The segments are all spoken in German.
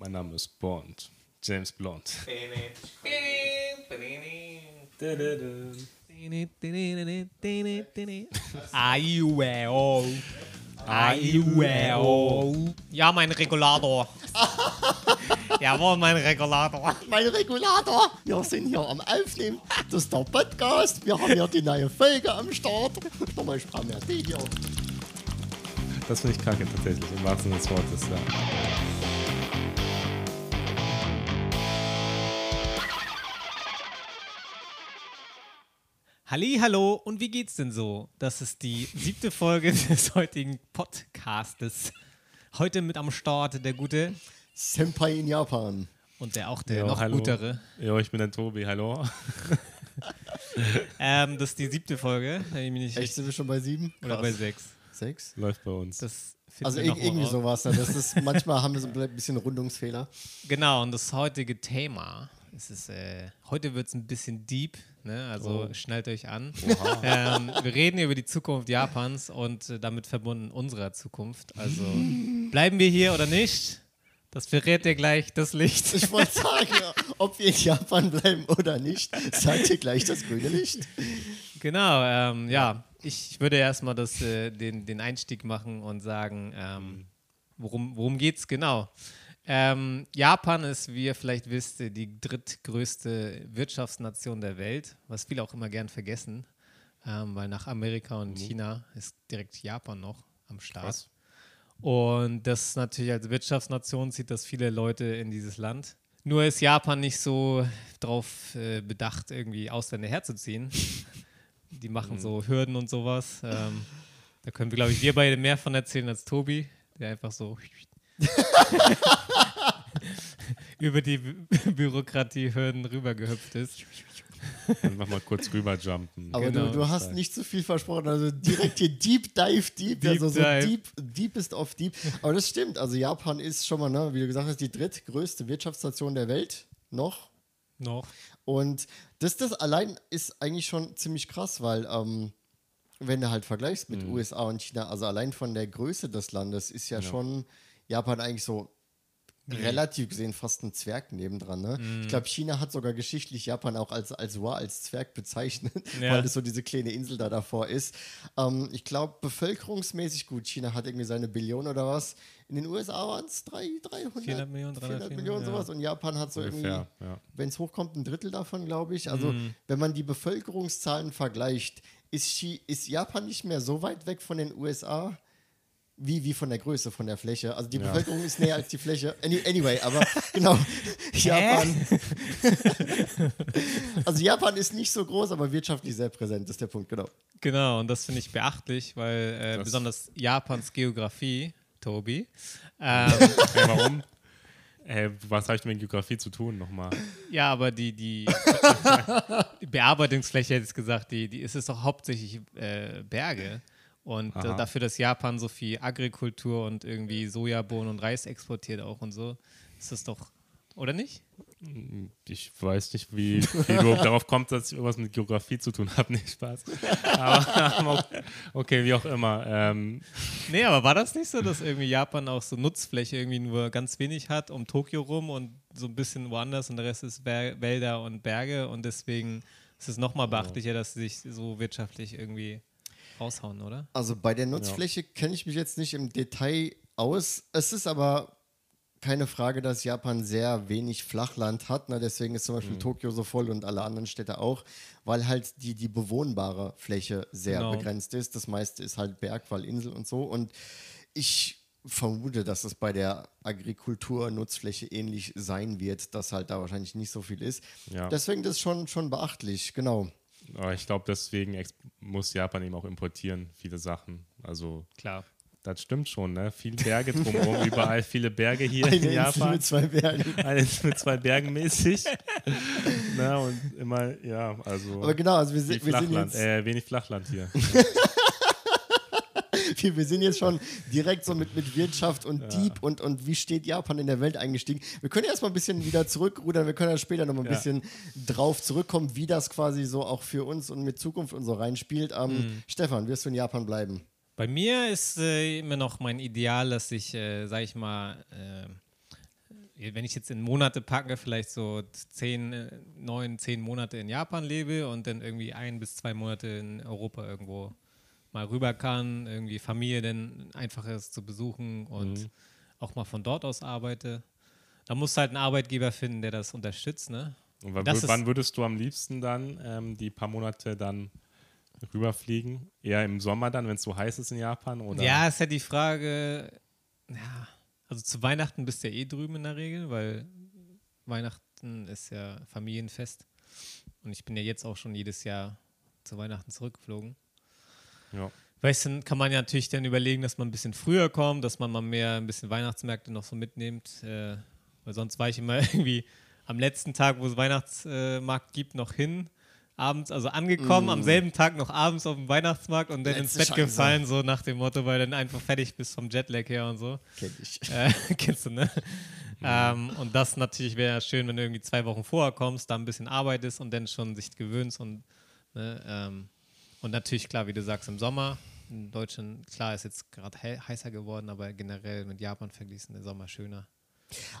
Mein Name ist Bond. James Blond. Aiueo. Aiueo. Ja, mein Regulator. Jawohl, mein Regulator. Mein Regulator, wir sind hier am Aufnehmen. Das ist der Podcast. Wir haben hier die neue Folge am Start. Nochmal, ich brauche mehr Tee hier. Das finde ich kacke tatsächlich, im wahrsten Sinne des Wortes. Ja. Halli, hallo und wie geht's denn so? Das ist die siebte Folge des heutigen Podcastes. Heute mit am Start der gute Senpai in Japan. und der auch der Jo, noch hallo. gutere. Jo, ich bin der Tobi, hallo. Ähm, das ist die siebte Folge, wenn ich mich nicht Echt, richtig sind wir schon bei sieben? oder Krass. bei sechs. Sechs? Läuft bei uns. Das finden Also wir ir noch mal irgendwie raus. sowas. Ne? Das ist, manchmal haben wir so ein bisschen Rundungsfehler. Genau, und das heutige Thema, es ist, äh, heute wird es ein bisschen deep, ne? also Oh. schnallt euch an. Ähm, wir reden über die Zukunft Japans und äh, damit verbunden unserer Zukunft. Also bleiben wir hier oder nicht? Das verrät dir gleich das Licht. Ich wollte sagen, ob wir in Japan bleiben oder nicht, sagt ihr gleich das grüne Licht. Genau, ähm, ja. Ich würde erstmal äh, den, den Einstieg machen und sagen, ähm, worum, worum geht es genau? Ähm, Japan ist, wie ihr vielleicht wisst, die drittgrößte Wirtschaftsnation der Welt, was viele auch immer gern vergessen, ähm, weil nach Amerika und China ist direkt Japan noch am Start. Krass. Und das natürlich als Wirtschaftsnation zieht das viele Leute in dieses Land. Nur ist Japan nicht so darauf äh, bedacht, irgendwie Ausländer herzuziehen. Die machen so Hürden und sowas. Ähm, da können wir, glaube ich, wir beide mehr von erzählen als Tobi, der einfach so über die Bü Bürokratiehürden rübergehüpft ist. Einfach mal kurz rüberjumpen. Aber Genau. du, du hast nicht zu viel versprochen. Also direkt hier Deep Dive Deep. Deep also so Dive. Deep, Deep ist auf Deep. Aber das stimmt. Also Japan ist schon mal, ne, wie du gesagt hast, die drittgrößte Wirtschaftsnation der Welt. Noch. Noch. Und das, das allein ist eigentlich schon ziemlich krass, weil ähm, wenn du halt vergleichst mit USA und China, also allein von der Größe des Landes ist ja schon Japan eigentlich so relativ gesehen fast ein Zwerg nebendran. Ne? Ich glaube, China hat sogar geschichtlich Japan auch als, als War, als Zwerg bezeichnet, Ja. weil das so diese kleine Insel da davor ist. Ähm, ich glaube, bevölkerungsmäßig gut, China hat irgendwie seine Billion oder was. In den USA waren es 300 400 Millionen, 300 Millionen, ja. sowas. Und Japan hat so Ungefähr, irgendwie ja. wenn es hochkommt, ein Drittel davon, glaube ich. Also, Mhm. wenn man die Bevölkerungszahlen vergleicht, ist, Chi ist Japan nicht mehr so weit weg von den USA wie, wie von der Größe von der Fläche. Also, die Ja. Bevölkerung ist näher als die Fläche. Any, anyway, aber genau, Japan. also, Japan ist nicht so groß, aber wirtschaftlich sehr präsent, ist der Punkt, genau. Genau, und das finde ich beachtlich, weil äh, besonders Japans Geografie, Tobi, ähm, Hey, warum? Hey, was habe ich mit Geografie zu tun nochmal? ja, aber die, die Bearbeitungsfläche, hätte ich gesagt, die, die ist es doch hauptsächlich äh, Berge. Und äh, Aha. dafür, dass Japan so viel Agrikultur und irgendwie Sojabohnen und Reis exportiert auch und so, ist das doch, oder nicht? Ich weiß nicht, wie, wie du darauf kommst, dass ich irgendwas mit Geografie zu tun habe. Nicht Spaß. Aber okay, wie auch immer. Ähm, Nee, aber war das nicht so, dass irgendwie Japan auch so Nutzfläche irgendwie nur ganz wenig hat um Tokio rum und so ein bisschen woanders und der Rest ist Ber Wälder und Berge und deswegen ist es nochmal beachtlicher, dass sie sich so wirtschaftlich irgendwie raushauen, oder? Also bei der Nutzfläche kenne ich mich jetzt nicht im Detail aus. Es ist aber keine Frage, dass Japan sehr wenig Flachland hat. Ne? Deswegen ist zum Beispiel Mhm. Tokio so voll und alle anderen Städte auch, weil halt die, die bewohnbare Fläche sehr Genau. begrenzt ist. Das meiste ist halt Berg, weil Insel und so. Und ich vermute, dass es bei der Agrikultur Nutzfläche ähnlich sein wird, dass halt da wahrscheinlich nicht so viel ist. Ja. Deswegen das ist schon, schon beachtlich, genau. Aber ich glaube, deswegen muss Japan eben auch importieren, viele Sachen. Also, Klar. das stimmt schon, ne? Viele Berge drumherum, überall viele Berge hier Eine in Insel Japan. mit zwei Bergen. Eine Insel mit zwei Bergen mäßig. Na, und immer, ja, also. Aber genau, also wir, wir sind jetzt äh, wenig Flachland hier. Wir, wir sind jetzt schon direkt so mit, mit Wirtschaft und Dieb und, und wie steht Japan in der Welt eingestiegen. Wir können erstmal ein bisschen wieder zurückrudern, wir können ja später nochmal ein Ja. bisschen drauf zurückkommen, wie das quasi so auch für uns und mit Zukunft und so reinspielt. Ähm, Mhm. Stefan, wirst du in Japan bleiben? Bei mir ist äh, immer noch mein Ideal, dass ich, äh, sag ich mal, äh, wenn ich jetzt in Monate packe, vielleicht so zehn, äh, neun, zehn Monate in Japan lebe und dann irgendwie ein bis zwei Monate in Europa irgendwo mal rüber kann, irgendwie Familie dann einfach ist zu besuchen und mhm. auch mal von dort aus arbeite. Da musst du halt einen Arbeitgeber finden, der das unterstützt, ne? Und wann, wann würdest du am liebsten dann ähm, die paar Monate dann rüberfliegen? Eher im Sommer dann, wenn es so heiß ist in Japan? Oder? Ja, ist ja die Frage, ja, also zu Weihnachten bist du ja eh drüben in der Regel, weil Weihnachten ist ja Familienfest. Und ich bin ja jetzt auch schon jedes Jahr zu Weihnachten zurückgeflogen. Ja. Weißt du, kann man ja natürlich dann überlegen, dass man ein bisschen früher kommt, dass man mal mehr ein bisschen Weihnachtsmärkte noch so mitnimmt. Äh, weil sonst war ich immer irgendwie am letzten Tag, wo es Weihnachtsmarkt gibt, noch hin. Abends, also angekommen, mm. am selben Tag noch abends auf dem Weihnachtsmarkt und dann Letzte ins Bett Chance. gefallen, so nach dem Motto, weil dann einfach fertig bist vom Jetlag her und so. Kenn ich. Äh, kennst du, ne? Mhm. Ähm, und das natürlich wäre schön, wenn du irgendwie zwei Wochen vorher kommst, da ein bisschen arbeitest und dann schon sich gewöhnst und, ne, ähm, und natürlich, klar, wie du sagst, im Sommer. In Deutschland, klar, ist jetzt gerade heißer geworden, aber generell mit Japan verglichen der Sommer schöner.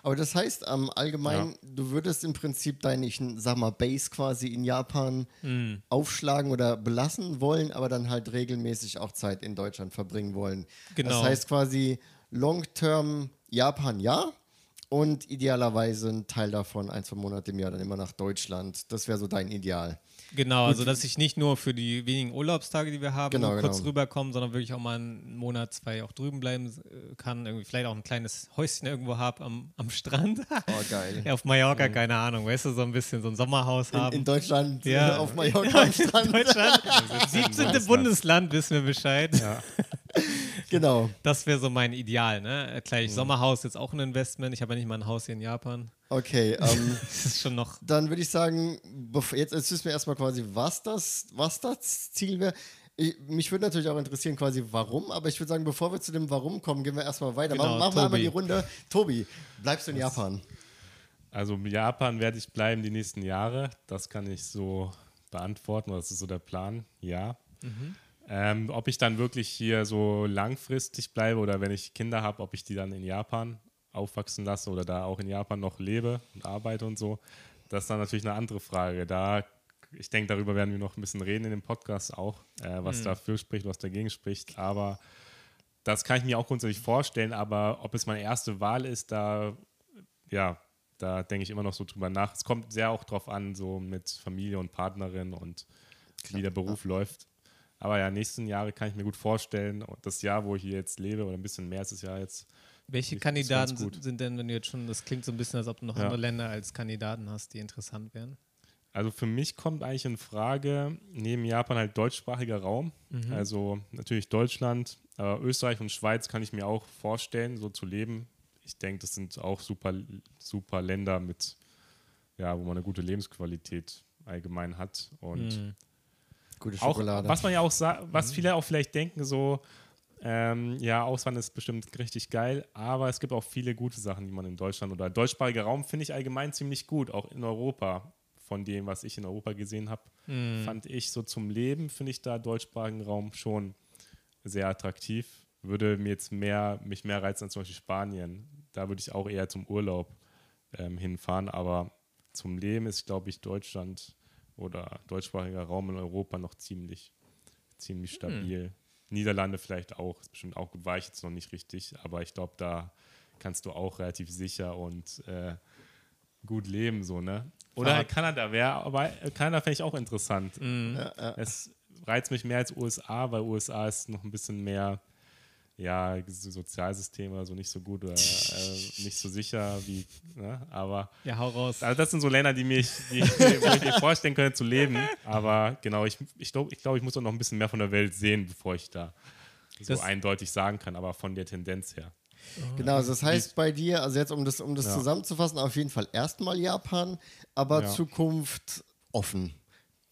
Aber das heißt, ähm, allgemein, ja. du würdest im Prinzip deine, ich sag mal, Base quasi in Japan mhm. aufschlagen oder belassen wollen, aber dann halt regelmäßig auch Zeit in Deutschland verbringen wollen. Genau. Das heißt quasi Long-Term Japan ja, und idealerweise ein Teil davon, ein, zwei Monate im Jahr, dann immer nach Deutschland. Das wäre so dein Ideal. Genau, Gut. also dass ich nicht nur für die wenigen Urlaubstage, die wir haben, genau, kurz genau. rüberkomme, sondern wirklich auch mal einen Monat, zwei auch drüben bleiben äh, kann. Irgendwie vielleicht auch ein kleines Häuschen irgendwo habe am, am Strand. Oh, geil. ja, auf Mallorca, mhm. keine Ahnung, weißt du, so ein bisschen so ein Sommerhaus haben. In, Deutschland, ja. auf Mallorca am Strand. In Deutschland, 17. Bundesland, wissen wir Bescheid. Ja. Genau. Das wäre so mein Ideal, ne? Gleich mhm. Sommerhaus jetzt auch ein Investment. Ich habe ja nicht mal ein Haus hier in Japan. Okay, ähm, das ist schon noch. Dann würde ich sagen, jetzt, jetzt wissen wir erstmal quasi, was das, was das Ziel wäre. mich würde natürlich auch interessieren, quasi warum, aber ich würde sagen, bevor wir zu dem Warum kommen, gehen wir erstmal weiter. Genau, machen wir einmal die Runde. Tobi, bleibst du in was? Japan? Also in Japan werde ich bleiben die nächsten Jahre. Das kann ich so beantworten, das ist so der Plan. Ja. Mhm. Ähm, ob ich dann wirklich hier so langfristig bleibe oder wenn ich Kinder habe, ob ich die dann in Japan aufwachsen lasse oder da auch in Japan noch lebe und arbeite und so, das ist dann natürlich eine andere Frage. Da, ich denke, darüber werden wir noch ein bisschen reden in dem Podcast auch, äh, was mhm. dafür spricht, was dagegen spricht. Aber das kann ich mir auch grundsätzlich vorstellen. Aber ob es meine erste Wahl ist, da, ja, da denke ich immer noch so drüber nach. Es kommt sehr auch drauf an, so mit Familie und Partnerin und wie der Beruf ja. läuft. Aber ja, nächsten Jahre kann ich mir gut vorstellen. Das Jahr, wo ich hier jetzt lebe, oder ein bisschen mehr ist es ja jetzt, welche Kandidaten sind denn, wenn du jetzt schon, das klingt so ein bisschen, als ob du noch ja. andere Länder als Kandidaten hast, die interessant wären? Also für mich kommt eigentlich in Frage, neben Japan halt deutschsprachiger Raum. Mhm. Also natürlich Deutschland, aber Österreich und Schweiz kann ich mir auch vorstellen, so zu leben. Ich denke, das sind auch super, super Länder mit, ja, wo man eine gute Lebensqualität allgemein hat. Und mhm. Gute Schokolade. Auch, was man ja auch was mhm. viele auch vielleicht denken, so, ähm, ja, Auswandern ist bestimmt richtig geil, aber es gibt auch viele gute Sachen, die man in Deutschland oder deutschsprachiger Raum finde ich allgemein ziemlich gut, auch in Europa. Von dem, was ich in Europa gesehen habe, mm. fand ich so zum Leben, finde ich da deutschsprachigen Raum schon sehr attraktiv. Würde mir jetzt mehr, mich mehr reizen als zum Beispiel Spanien. Da würde ich auch eher zum Urlaub ähm, hinfahren, aber zum Leben ist, glaube ich, Deutschland oder deutschsprachiger Raum in Europa noch ziemlich, ziemlich hm. stabil. Mm. Niederlande vielleicht auch, ist bestimmt auch gut, war ich jetzt noch nicht richtig, aber ich glaube, da kannst du auch relativ sicher und äh, gut leben, so, ne? Oder halt Kanada wäre, aber Kanada fände ich auch interessant. Mhm. Ja, ja. Es reizt mich mehr als USA, weil USA ist noch ein bisschen mehr ja, Sozialsystem oder so nicht so gut oder äh, nicht so sicher wie, ne? aber ja, hau raus. Also das sind so Länder, die mich, die, wo ich mir vorstellen könnte zu leben, aber genau, ich, ich glaube, ich, glaub, ich muss auch noch ein bisschen mehr von der Welt sehen, bevor ich da so das eindeutig sagen kann, aber von der Tendenz her. Genau, also das heißt bei dir, also jetzt um das, um das ja. zusammenzufassen, auf jeden Fall erstmal Japan, aber ja. Zukunft offen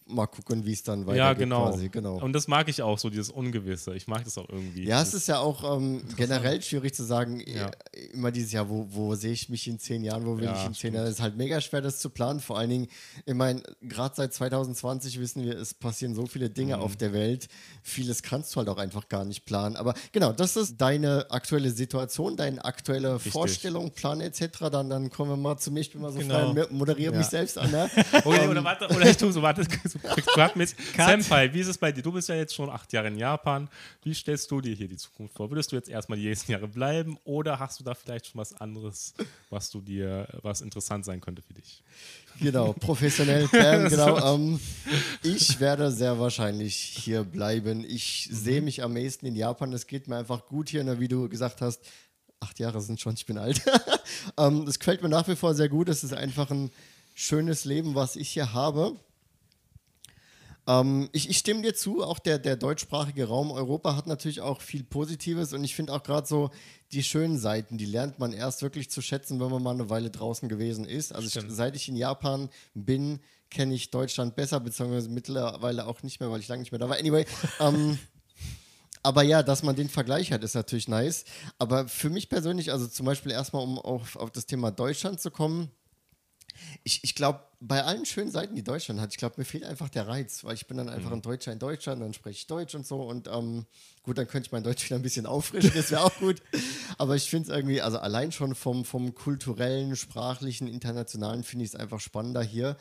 mal gucken, wie es dann weitergeht. Ja, genau. Quasi. genau. Und das mag ich auch, so dieses Ungewisse. Ich mag das auch irgendwie. Ja, es ist ja auch ähm, generell schwierig zu sagen, Ja. äh, immer dieses Jahr, wo, wo sehe ich mich in zehn Jahren, wo will Ja, ich in zehn Jahren. Es ist halt mega schwer, das zu planen. Vor allen Dingen, ich meine, gerade seit 2020 wissen wir, es passieren so viele Dinge Mhm. auf der Welt. Vieles kannst du halt auch einfach gar nicht planen. Aber genau, das ist deine aktuelle Situation, deine aktuelle Vorstellung, Plan etc. Dann, dann kommen wir mal zu mir. Ich bin mal so Genau. frei moderiere Ja. mich selbst an. Ne? Oder, oder warte, oder ich tue so, warte, gerade mit Senpai, wie ist es bei dir? Du bist ja jetzt schon acht Jahre in Japan. Wie stellst du dir hier die Zukunft vor? Würdest du jetzt erstmal die nächsten Jahre bleiben oder hast du da vielleicht schon was anderes, was du dir, was interessant sein könnte für dich? Genau, professionell. Bam, genau. Ähm, ich werde sehr wahrscheinlich hier bleiben. Ich sehe mich am ehesten in Japan. Es geht mir einfach gut hier, wie du gesagt hast. Acht Jahre sind schon, ich bin alt. ähm, das gefällt mir nach wie vor sehr gut. Es ist einfach ein schönes Leben, was ich hier habe. Ähm, ich, ich stimme dir zu, auch der, der deutschsprachige Raum Europa hat natürlich auch viel Positives und ich finde auch gerade so die schönen Seiten, die lernt man erst wirklich zu schätzen, wenn man mal eine Weile draußen gewesen ist. Also ich, seit ich in Japan bin, kenne ich Deutschland besser, beziehungsweise mittlerweile auch nicht mehr, weil ich lange nicht mehr da war. Anyway, ähm, aber ja, dass man den Vergleich hat, ist natürlich nice. Aber für mich persönlich, also zum Beispiel erstmal, um auf, auf das Thema Deutschland zu kommen, ich, ich glaube, bei allen schönen Seiten, die Deutschland hat, ich glaube, mir fehlt einfach der Reiz, weil ich bin dann einfach ein Deutscher in Deutschland, dann spreche ich Deutsch und so und ähm, gut, dann könnte ich mein Deutsch wieder ein bisschen auffrischen, das wäre auch gut. Aber ich finde es irgendwie, also allein schon vom, vom kulturellen, sprachlichen, internationalen finde ich es einfach spannender hier.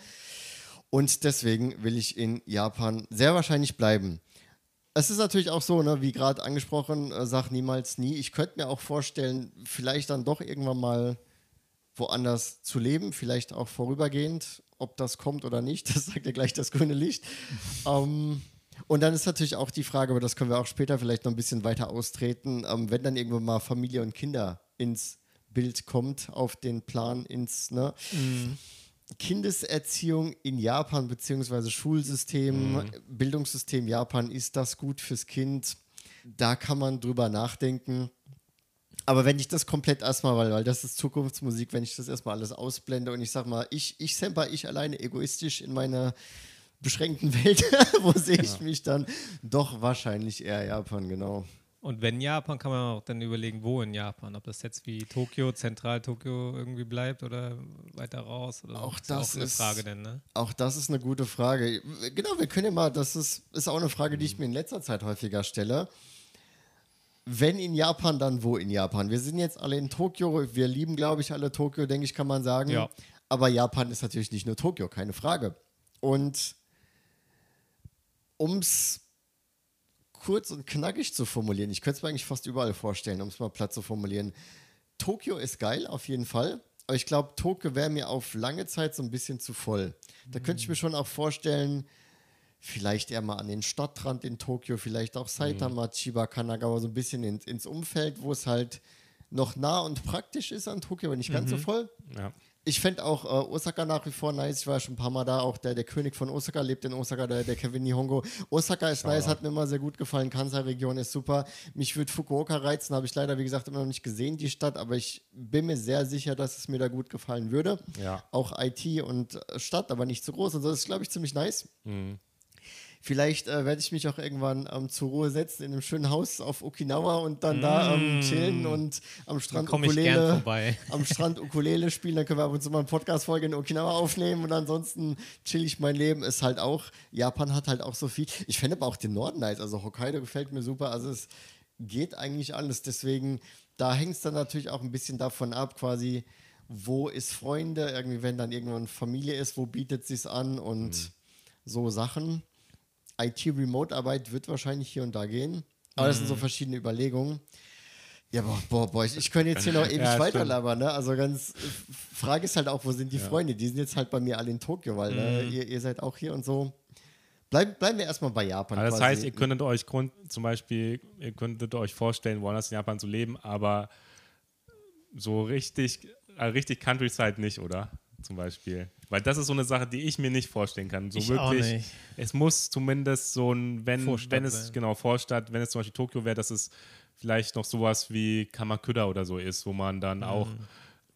Und deswegen will ich in Japan sehr wahrscheinlich bleiben. Es ist natürlich auch so, ne, wie gerade angesprochen, äh, sag niemals nie. Ich könnte mir auch vorstellen, vielleicht dann doch irgendwann mal woanders zu leben, vielleicht auch vorübergehend. Ob das kommt oder nicht, das sagt ja gleich das grüne Licht. ähm, und dann ist natürlich auch die Frage, aber das können wir auch später vielleicht noch ein bisschen weiter austreten, ähm, wenn dann irgendwann mal Familie und Kinder ins Bild kommt, auf den Plan, ins, ne? Kindeserziehung in Japan, beziehungsweise Schulsystem, Bildungssystem Japan, ist das gut fürs Kind? Da kann man drüber nachdenken. Aber wenn ich das komplett erstmal, weil, weil das ist Zukunftsmusik, wenn ich das erstmal alles ausblende und ich sag mal, ich, ich Semper, ich alleine egoistisch in meiner beschränkten Welt, wo sehe ich mich dann? Doch wahrscheinlich eher Japan, genau. Und wenn Japan, kann man auch dann überlegen, wo in Japan. Ob das jetzt wie Tokio, Zentral-Tokio irgendwie bleibt oder weiter raus. Oder Auch ist ja das auch eine ist- Frage denn, ne? Auch das ist eine gute Frage. Genau, wir können ja mal, das ist, ist auch eine Frage, die ich mir in letzter Zeit häufiger stelle. Wenn in Japan, dann wo in Japan? Wir sind jetzt alle in Tokio, wir lieben, glaube ich, alle Tokio, denke ich, kann man sagen. Ja. Aber Japan ist natürlich nicht nur Tokio, keine Frage. Und um es kurz und knackig zu formulieren, ich könnte es mir eigentlich fast überall vorstellen, um es mal platt zu formulieren. Tokio ist geil, auf jeden Fall. Aber ich glaube, Tokio wäre mir auf lange Zeit so ein bisschen zu voll. Da könnte ich mir schon auch vorstellen, vielleicht eher mal an den Stadtrand in Tokio, vielleicht auch Saitama, Chiba, Kanagawa, so ein bisschen ins, ins Umfeld, wo es halt noch nah und praktisch ist an Tokio, aber nicht ganz so voll. Ja. Ich fände auch äh, Osaka nach wie vor nice. Ich war schon ein paar Mal da. Auch der, der König von Osaka lebt in Osaka, der, der Kevin Nihongo. Osaka ist nice, hat mir immer sehr gut gefallen. Kansai-Region ist super. Mich würde Fukuoka reizen, habe ich leider, wie gesagt, immer noch nicht gesehen, die Stadt. Aber ich bin mir sehr sicher, dass es mir da gut gefallen würde. Ja. Auch IT und äh, Stadt, aber nicht zu groß. Und so das ist, glaube ich, ziemlich nice. Mhm. Vielleicht äh, werde ich mich auch irgendwann ähm, zur Ruhe setzen in einem schönen Haus auf Okinawa und dann da ähm, chillen und am Strand Ukulele vorbei. am Strand Ukulele spielen, dann können wir ab und zu mal eine Podcast-Folge in Okinawa aufnehmen und ansonsten chill ich mein Leben. Ist halt auch, Japan hat halt auch so viel. Ich finde aber auch den Norden nice, also Hokkaido gefällt mir super, also es geht eigentlich alles. Deswegen, da hängt es dann natürlich auch ein bisschen davon ab, quasi, wo ist Freunde, irgendwie, wenn dann irgendwann Familie ist, wo bietet sich's an und so Sachen. IT-Remote-Arbeit wird wahrscheinlich hier und da gehen. Aber das sind so verschiedene Überlegungen. Ja, boah, boah, boah ich, ich könnte jetzt hier noch ewig Ja, weiterlabern, ne? Also ganz, Frage ist halt auch, wo sind die Freunde? Die sind jetzt halt bei mir alle in Tokio, weil ne, ihr, ihr seid auch hier und so. Bleib, bleiben wir erstmal bei Japan. Aber das quasi. heißt, ihr könntet euch Grund, zum Beispiel, ihr könntet euch vorstellen, woanders in Japan zu leben, aber so richtig, äh, richtig Countryside nicht, oder? Zum Beispiel. Weil das ist so eine Sache, die ich mir nicht vorstellen kann. So Ich auch wirklich. nicht. Es muss zumindest so ein, wenn, Vorstadt wenn es, sein. genau, Vorstadt, wenn es zum Beispiel Tokio wäre, dass es vielleicht noch sowas wie Kamakura oder so ist, wo man dann auch,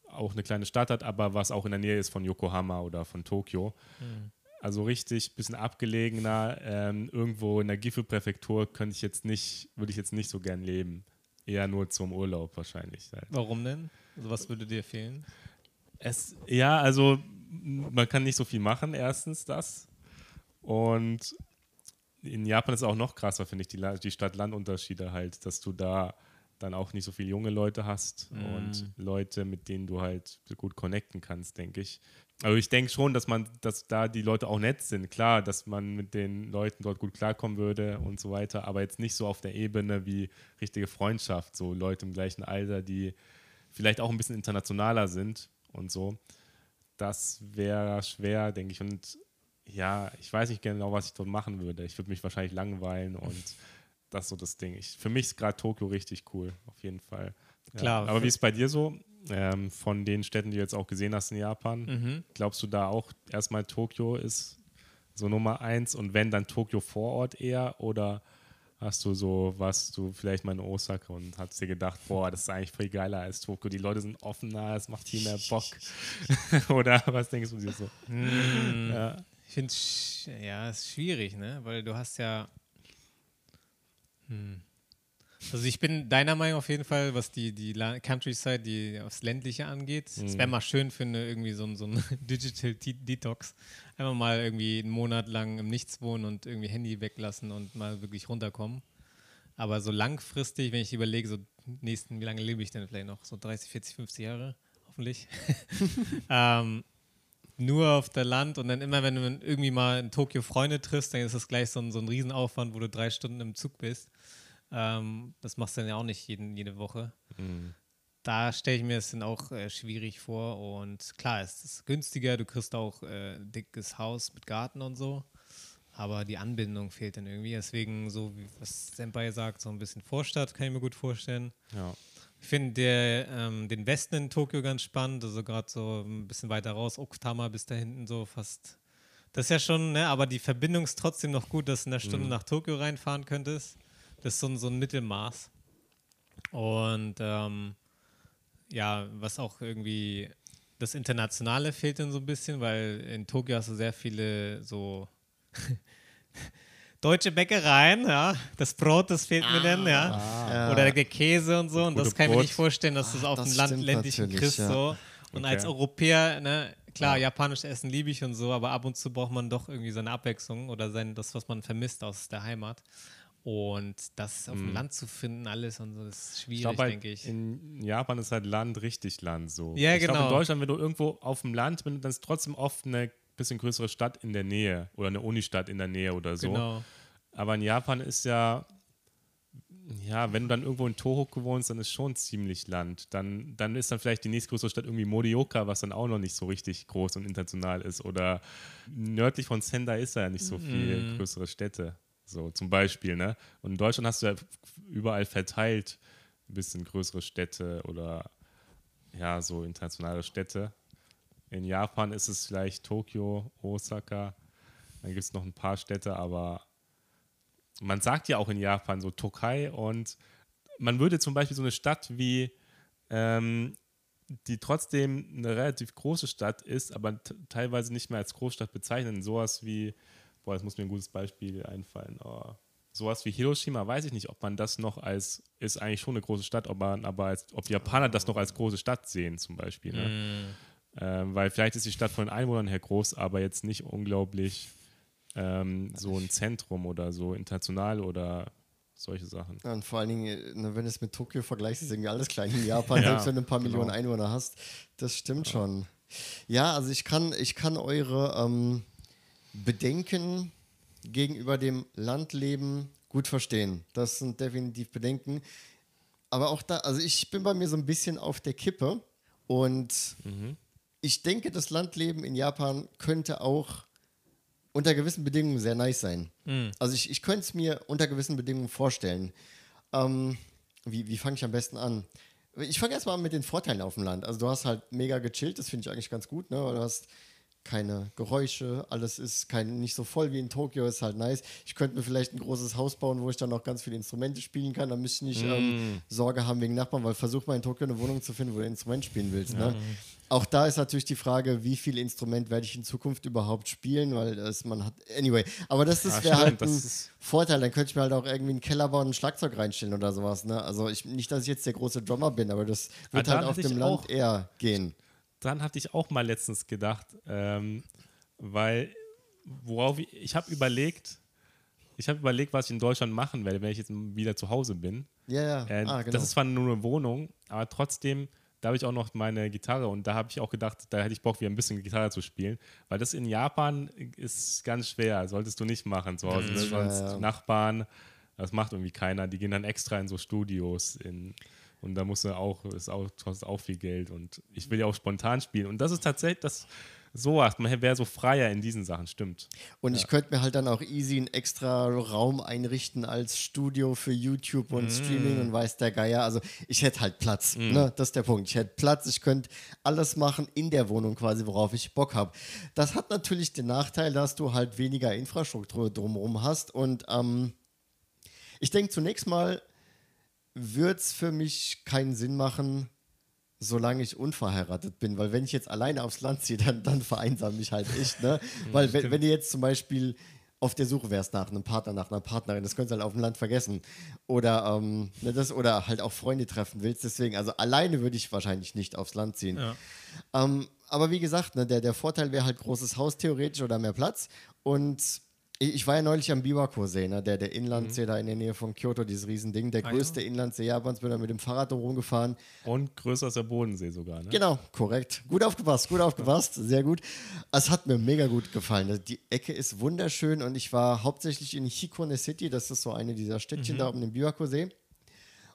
auch eine kleine Stadt hat, aber was auch in der Nähe ist von Yokohama oder von Tokio. also richtig bisschen abgelegener, ähm, irgendwo in der Gifu-Präfektur könnte ich jetzt nicht, würde ich jetzt nicht so gern leben. Eher nur zum Urlaub wahrscheinlich. Halt. Warum denn? Also was würde dir fehlen? Es, ja, also man kann nicht so viel machen, erstens das. Und in Japan ist es auch noch krasser, finde ich, die, die Stadt-Land-Unterschiede halt, dass du da dann auch nicht so viele junge Leute hast mm. und Leute, mit denen du halt gut connecten kannst, denke ich. Also ich denke schon, dass man, dass da die Leute auch nett sind. Klar, dass man mit den Leuten dort gut klarkommen würde und so weiter, aber jetzt nicht so auf der Ebene wie richtige Freundschaft, so Leute im gleichen Alter, die vielleicht auch ein bisschen internationaler sind und so. Das wäre schwer, denke ich. Und ja, ich weiß nicht genau, was ich dort machen würde. Ich würde mich wahrscheinlich langweilen und das ist so das Ding. Ich, für mich ist gerade Tokio richtig cool, auf jeden Fall. Klar. aber wie ist es bei dir so? Ähm, von den Städten, die du jetzt auch gesehen hast in Japan, mhm. glaubst du da auch erstmal Tokio ist so Nummer eins und wenn dann Tokio vor Ort eher oder hast du so, was du vielleicht mal in Osaka und hast dir gedacht, boah, das ist eigentlich viel geiler als Tokio, die Leute sind offener, es macht viel mehr Bock oder was denkst du dir so? Mm, ja. Ich finde es ja, ist schwierig, ne? weil du hast ja hm. Also ich bin deiner Meinung auf jeden Fall, was die, die Countryside, die aufs Ländliche angeht. Es mhm. wäre mal schön für eine, irgendwie so, so ein Digital Detox. Einfach mal irgendwie einen Monat lang im Nichts wohnen und irgendwie Handy weglassen und mal wirklich runterkommen. Aber so langfristig, wenn ich überlege, so nächsten, wie lange lebe ich denn vielleicht noch? So 30, 40, 50 Jahre, hoffentlich. ähm, nur auf der Land und dann immer, wenn du irgendwie mal in Tokio Freunde triffst, dann ist das gleich so ein, so ein Riesenaufwand, wo du drei Stunden im Zug bist. Ähm, das machst du dann ja auch nicht jeden, jede Woche. Mhm. Da stelle ich mir es dann auch äh, schwierig vor. Und klar, es ist günstiger, du kriegst auch äh, ein dickes Haus mit Garten und so. Aber die Anbindung fehlt dann irgendwie. Deswegen, so wie was Senpai sagt, so ein bisschen Vorstadt kann ich mir gut vorstellen. Ja. Ich finde ähm, den Westen in Tokio ganz spannend, also gerade so ein bisschen weiter raus, Okutama bis da hinten so fast. Das ist ja schon, ne, aber die Verbindung ist trotzdem noch gut, dass du in der Stunde mhm. nach Tokio reinfahren könntest. Das ist so ein, so ein Mittelmaß. Und ähm, ja, was auch irgendwie das Internationale fehlt dann so ein bisschen, weil in Tokio hast du sehr viele so deutsche Bäckereien, ja. Das Brot, das fehlt ah, mir dann, ja. Ah. Oder der Käse und so. Und das kann ich mir nicht vorstellen, dass du es auf dem Land ländlichen kriegst. Ja. So. Und okay. als Europäer, ne, klar, ja. japanisches Essen liebe ich und so, aber ab und zu braucht man doch irgendwie seine Abwechslung oder sein, das, was man vermisst aus der Heimat. Und das auf dem mm. Land zu finden, alles und so, ist schwierig, halt, denke ich. In Japan ist halt Land richtig Land so. Ja, ich genau. Glaub, in Deutschland, wenn du irgendwo auf dem Land bist, dann ist trotzdem oft eine bisschen größere Stadt in der Nähe oder eine Unistadt in der Nähe oder so. Genau. Aber in Japan ist ja, ja, wenn du dann irgendwo in Tohoku wohnst, dann ist schon ziemlich Land. Dann, dann ist dann vielleicht die nächstgrößere Stadt irgendwie Morioka, was dann auch noch nicht so richtig groß und international ist. Oder nördlich von Sendai ist da ja nicht so viele mm. größere Städte. So zum Beispiel, ne? Und in Deutschland hast du ja überall verteilt ein bisschen größere Städte oder ja, so internationale Städte. In Japan ist es vielleicht Tokio, Osaka. Dann gibt es noch ein paar Städte, aber man sagt ja auch in Japan so Tokai und man würde zum Beispiel so eine Stadt wie, ähm, die trotzdem eine relativ große Stadt ist, aber teilweise nicht mehr als Großstadt bezeichnen, sowas wie boah, jetzt muss mir ein gutes Beispiel einfallen. Oh, sowas wie Hiroshima, weiß ich nicht, ob man das noch als, ist eigentlich schon eine große Stadt, ob man aber als, ob die Japaner das noch als große Stadt sehen, zum Beispiel. Ne? Mm. Ähm, weil vielleicht ist die Stadt von den Einwohnern her groß, aber jetzt nicht unglaublich ähm, so ein Zentrum oder so international oder solche Sachen. Ja, und vor allen Dingen, ne, wenn du es mit Tokio vergleichst, ist irgendwie alles klein in Japan, ja, selbst wenn du ein paar genau. Millionen Einwohner hast. Das stimmt ja. schon. Ja, also ich kann, ich kann eure ähm, Bedenken gegenüber dem Landleben gut verstehen. Das sind definitiv Bedenken. Aber auch da, also ich bin bei mir so ein bisschen auf der Kippe und mhm. ich denke, das Landleben in Japan könnte auch unter gewissen Bedingungen sehr nice sein. Mhm. Also ich, ich könnte es mir unter gewissen Bedingungen vorstellen. Ähm, wie wie fange ich am besten an? Ich fange erstmal an mit den Vorteilen auf dem Land. Also du hast halt mega gechillt, das finde ich eigentlich ganz gut. Ne? Du hast keine Geräusche, alles ist kein, nicht so voll wie in Tokio, ist halt nice. Ich könnte mir vielleicht ein großes Haus bauen, wo ich dann noch ganz viele Instrumente spielen kann, dann müsste ich nicht mm. ähm, Sorge haben wegen Nachbarn, weil versuch mal in Tokio eine Wohnung zu finden, wo du ein Instrument spielen willst. Ne? Ja. Ne? Auch da ist natürlich die Frage, wie viel Instrument werde ich in Zukunft überhaupt spielen, weil das, man hat. Anyway, aber das Ja, wäre halt stimmt, ein das Vorteil. Dann könnte ich mir halt auch irgendwie einen Keller bauen, ein Schlagzeug reinstellen oder sowas. Ne? Also ich, nicht, dass ich jetzt der große Drummer bin, aber das wird Ah, halt auf dem ich Land auch- eher gehen. Dann hatte ich auch mal letztens gedacht, ähm, weil worauf ich, ich habe überlegt, ich habe überlegt, was ich in Deutschland machen werde, wenn ich jetzt wieder zu Hause bin. Ja, ja. Äh, ah, genau. Das ist zwar nur eine Wohnung, aber trotzdem, da habe ich auch noch meine Gitarre und da habe ich auch gedacht, da hätte ich Bock, wieder ein bisschen Gitarre zu spielen, weil das in Japan ist ganz schwer, solltest du nicht machen zu Hause. Schwer, Sonst ja. Nachbarn, das macht irgendwie keiner, die gehen dann extra in so Studios in, und da musst du auch, ist auch, kostet auch viel Geld und ich will ja auch spontan spielen und das ist tatsächlich das sowas, man wäre so freier in diesen Sachen, stimmt. Und ich könnte mir halt dann auch easy einen extra Raum einrichten als Studio für YouTube und Streaming und weiß der Geier. Also ich hätte halt Platz. Ne? Das ist der Punkt. Ich hätte Platz. Ich könnte alles machen in der Wohnung quasi, worauf ich Bock habe. Das hat natürlich den Nachteil, dass du halt weniger Infrastruktur drumherum hast. Und ähm, ich denke zunächst mal, wird es für mich keinen Sinn machen, solange ich unverheiratet bin. Weil wenn ich jetzt alleine aufs Land ziehe, dann, dann vereinsame ich halt echt. Ne? Weil wenn, wenn du jetzt zum Beispiel auf der Suche wärst nach einem Partner, nach einer Partnerin, das könntest du halt auf dem Land vergessen. Oder, ähm, ne, das, oder halt auch Freunde treffen willst. Deswegen, also alleine würde ich wahrscheinlich nicht aufs Land ziehen. Ja. Ähm, aber wie gesagt, ne, der, der Vorteil wäre halt großes Haus theoretisch oder mehr Platz. Und ich, ich war ja neulich am Biwako-See, ne, der, der Inlandsee da in der Nähe von Kyoto, dieses Riesending, der Ah, ja. größte Inlandsee Japans, bin da mit dem Fahrrad rumgefahren. Und größer als der Bodensee sogar, ne? Genau, korrekt. Gut aufgepasst, gut aufgepasst, sehr gut. Es hat mir mega gut gefallen. Also Die Ecke ist wunderschön und ich war hauptsächlich in Hikone City, das ist so eine dieser Städtchen da um den Biwako-See.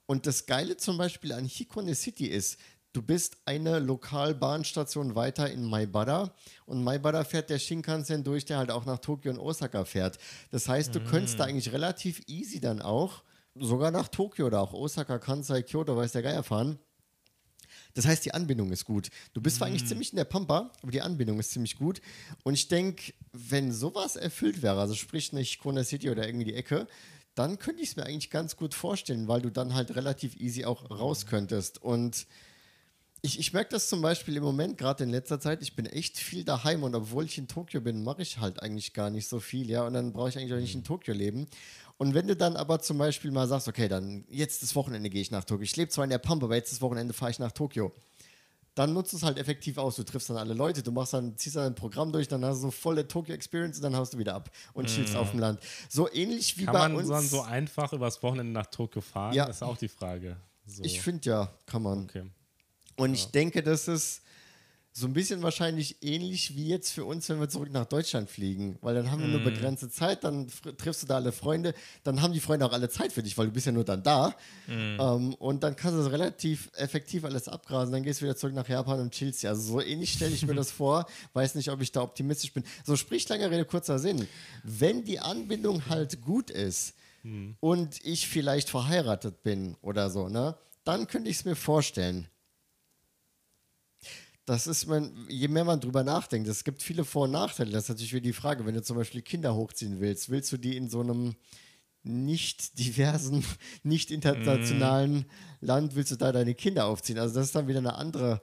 Und das Geile zum Beispiel an Hikone City ist, du bist eine Lokalbahnstation weiter in Maibara und Maibara fährt der Shinkansen durch, der halt auch nach Tokio und Osaka fährt. Das heißt, du könntest da eigentlich relativ easy dann auch sogar nach Tokio oder auch Osaka, Kansai, Kyoto, weiß der Geier fahren. Das heißt, die Anbindung ist gut. Du bist zwar eigentlich ziemlich in der Pampa, aber die Anbindung ist ziemlich gut. Und ich denke, wenn sowas erfüllt wäre, also sprich nicht Kona City oder irgendwie die Ecke, dann könnte ich es mir eigentlich ganz gut vorstellen, weil du dann halt relativ easy auch raus könntest. Und ich, ich merke das zum Beispiel im Moment, gerade in letzter Zeit, ich bin echt viel daheim und obwohl ich in Tokio bin, mache ich halt eigentlich gar nicht so viel, ja, und dann brauche ich eigentlich auch nicht in Tokio leben. Und wenn du dann aber zum Beispiel mal sagst, okay, dann jetzt das Wochenende gehe ich nach Tokio, ich lebe zwar in der Pampa, aber jetzt das Wochenende fahre ich nach Tokio, dann nutzt es halt effektiv aus. Du triffst dann alle Leute, du machst dann, ziehst dann ein Programm durch, dann hast du so volle Tokyo-Experience und dann haust du wieder ab und chillst auf dem Land. So ähnlich wie Kann bei man uns. dann so einfach übers Wochenende nach Tokio fahren? Ja. Das ist auch die Frage. So. ich finde ja, kann man. okay. Und ich denke, das ist so ein bisschen wahrscheinlich ähnlich wie jetzt für uns, wenn wir zurück nach Deutschland fliegen. Weil dann haben wir nur begrenzte Zeit, dann triffst du da alle Freunde, dann haben die Freunde auch alle Zeit für dich, weil du bist ja nur dann da. Ähm, und dann kannst du das relativ effektiv alles abgrasen, dann gehst du wieder zurück nach Japan und chillst ja. Also so ähnlich stelle ich mir das vor, weiß nicht, ob ich da optimistisch bin. So sprich lange Rede, kurzer Sinn. Wenn die Anbindung halt gut ist und ich vielleicht verheiratet bin oder so, ne, dann könnte ich es mir vorstellen. Das ist, man, je mehr man drüber nachdenkt, es gibt viele Vor- und Nachteile. Das ist natürlich wieder die Frage, wenn du zum Beispiel Kinder hochziehen willst, willst du die in so einem nicht diversen, nicht internationalen Land, willst du da deine Kinder aufziehen? Also das ist dann wieder eine andere,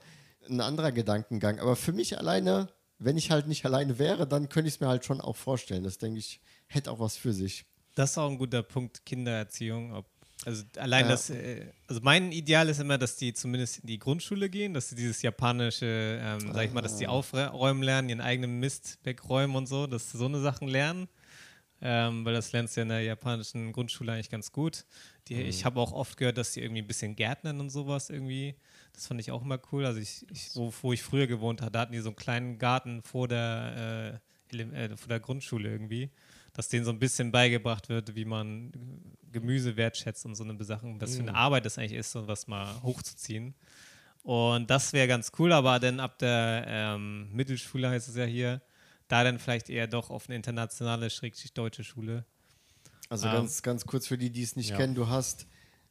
ein anderer Gedankengang. Aber für mich alleine, wenn ich halt nicht alleine wäre, dann könnte ich es mir halt schon auch vorstellen. Das denke ich, hätte auch was für sich. Das ist auch ein guter Punkt, Kindererziehung. Ob, also allein Ja. das, äh, also mein Ideal ist immer, dass die zumindest in die Grundschule gehen, dass sie dieses japanische, ähm, sag ich mal, dass die aufräumen lernen, ihren eigenen Mist wegräumen und so, dass sie so eine Sachen lernen. Ähm, weil das lernst du ja in der japanischen Grundschule eigentlich ganz gut. Die, Ich habe auch oft gehört, dass die irgendwie ein bisschen Gärtnern und sowas irgendwie. Das fand ich auch immer cool. Also ich, ich wo, wo ich früher gewohnt habe, da hatten die so einen kleinen Garten vor der, äh, äh, vor der Grundschule irgendwie, dass denen so ein bisschen beigebracht wird, wie man Gemüse wertschätzt und so eine Sachen, was für eine Arbeit das eigentlich ist, so was mal hochzuziehen. Und das wäre ganz cool, aber dann ab der ähm, Mittelschule heißt es ja hier, da dann vielleicht eher doch auf eine internationale, schrägstrich deutsche Schule. Also Ähm, ganz, ganz kurz für die, die es nicht ja. kennen, du hast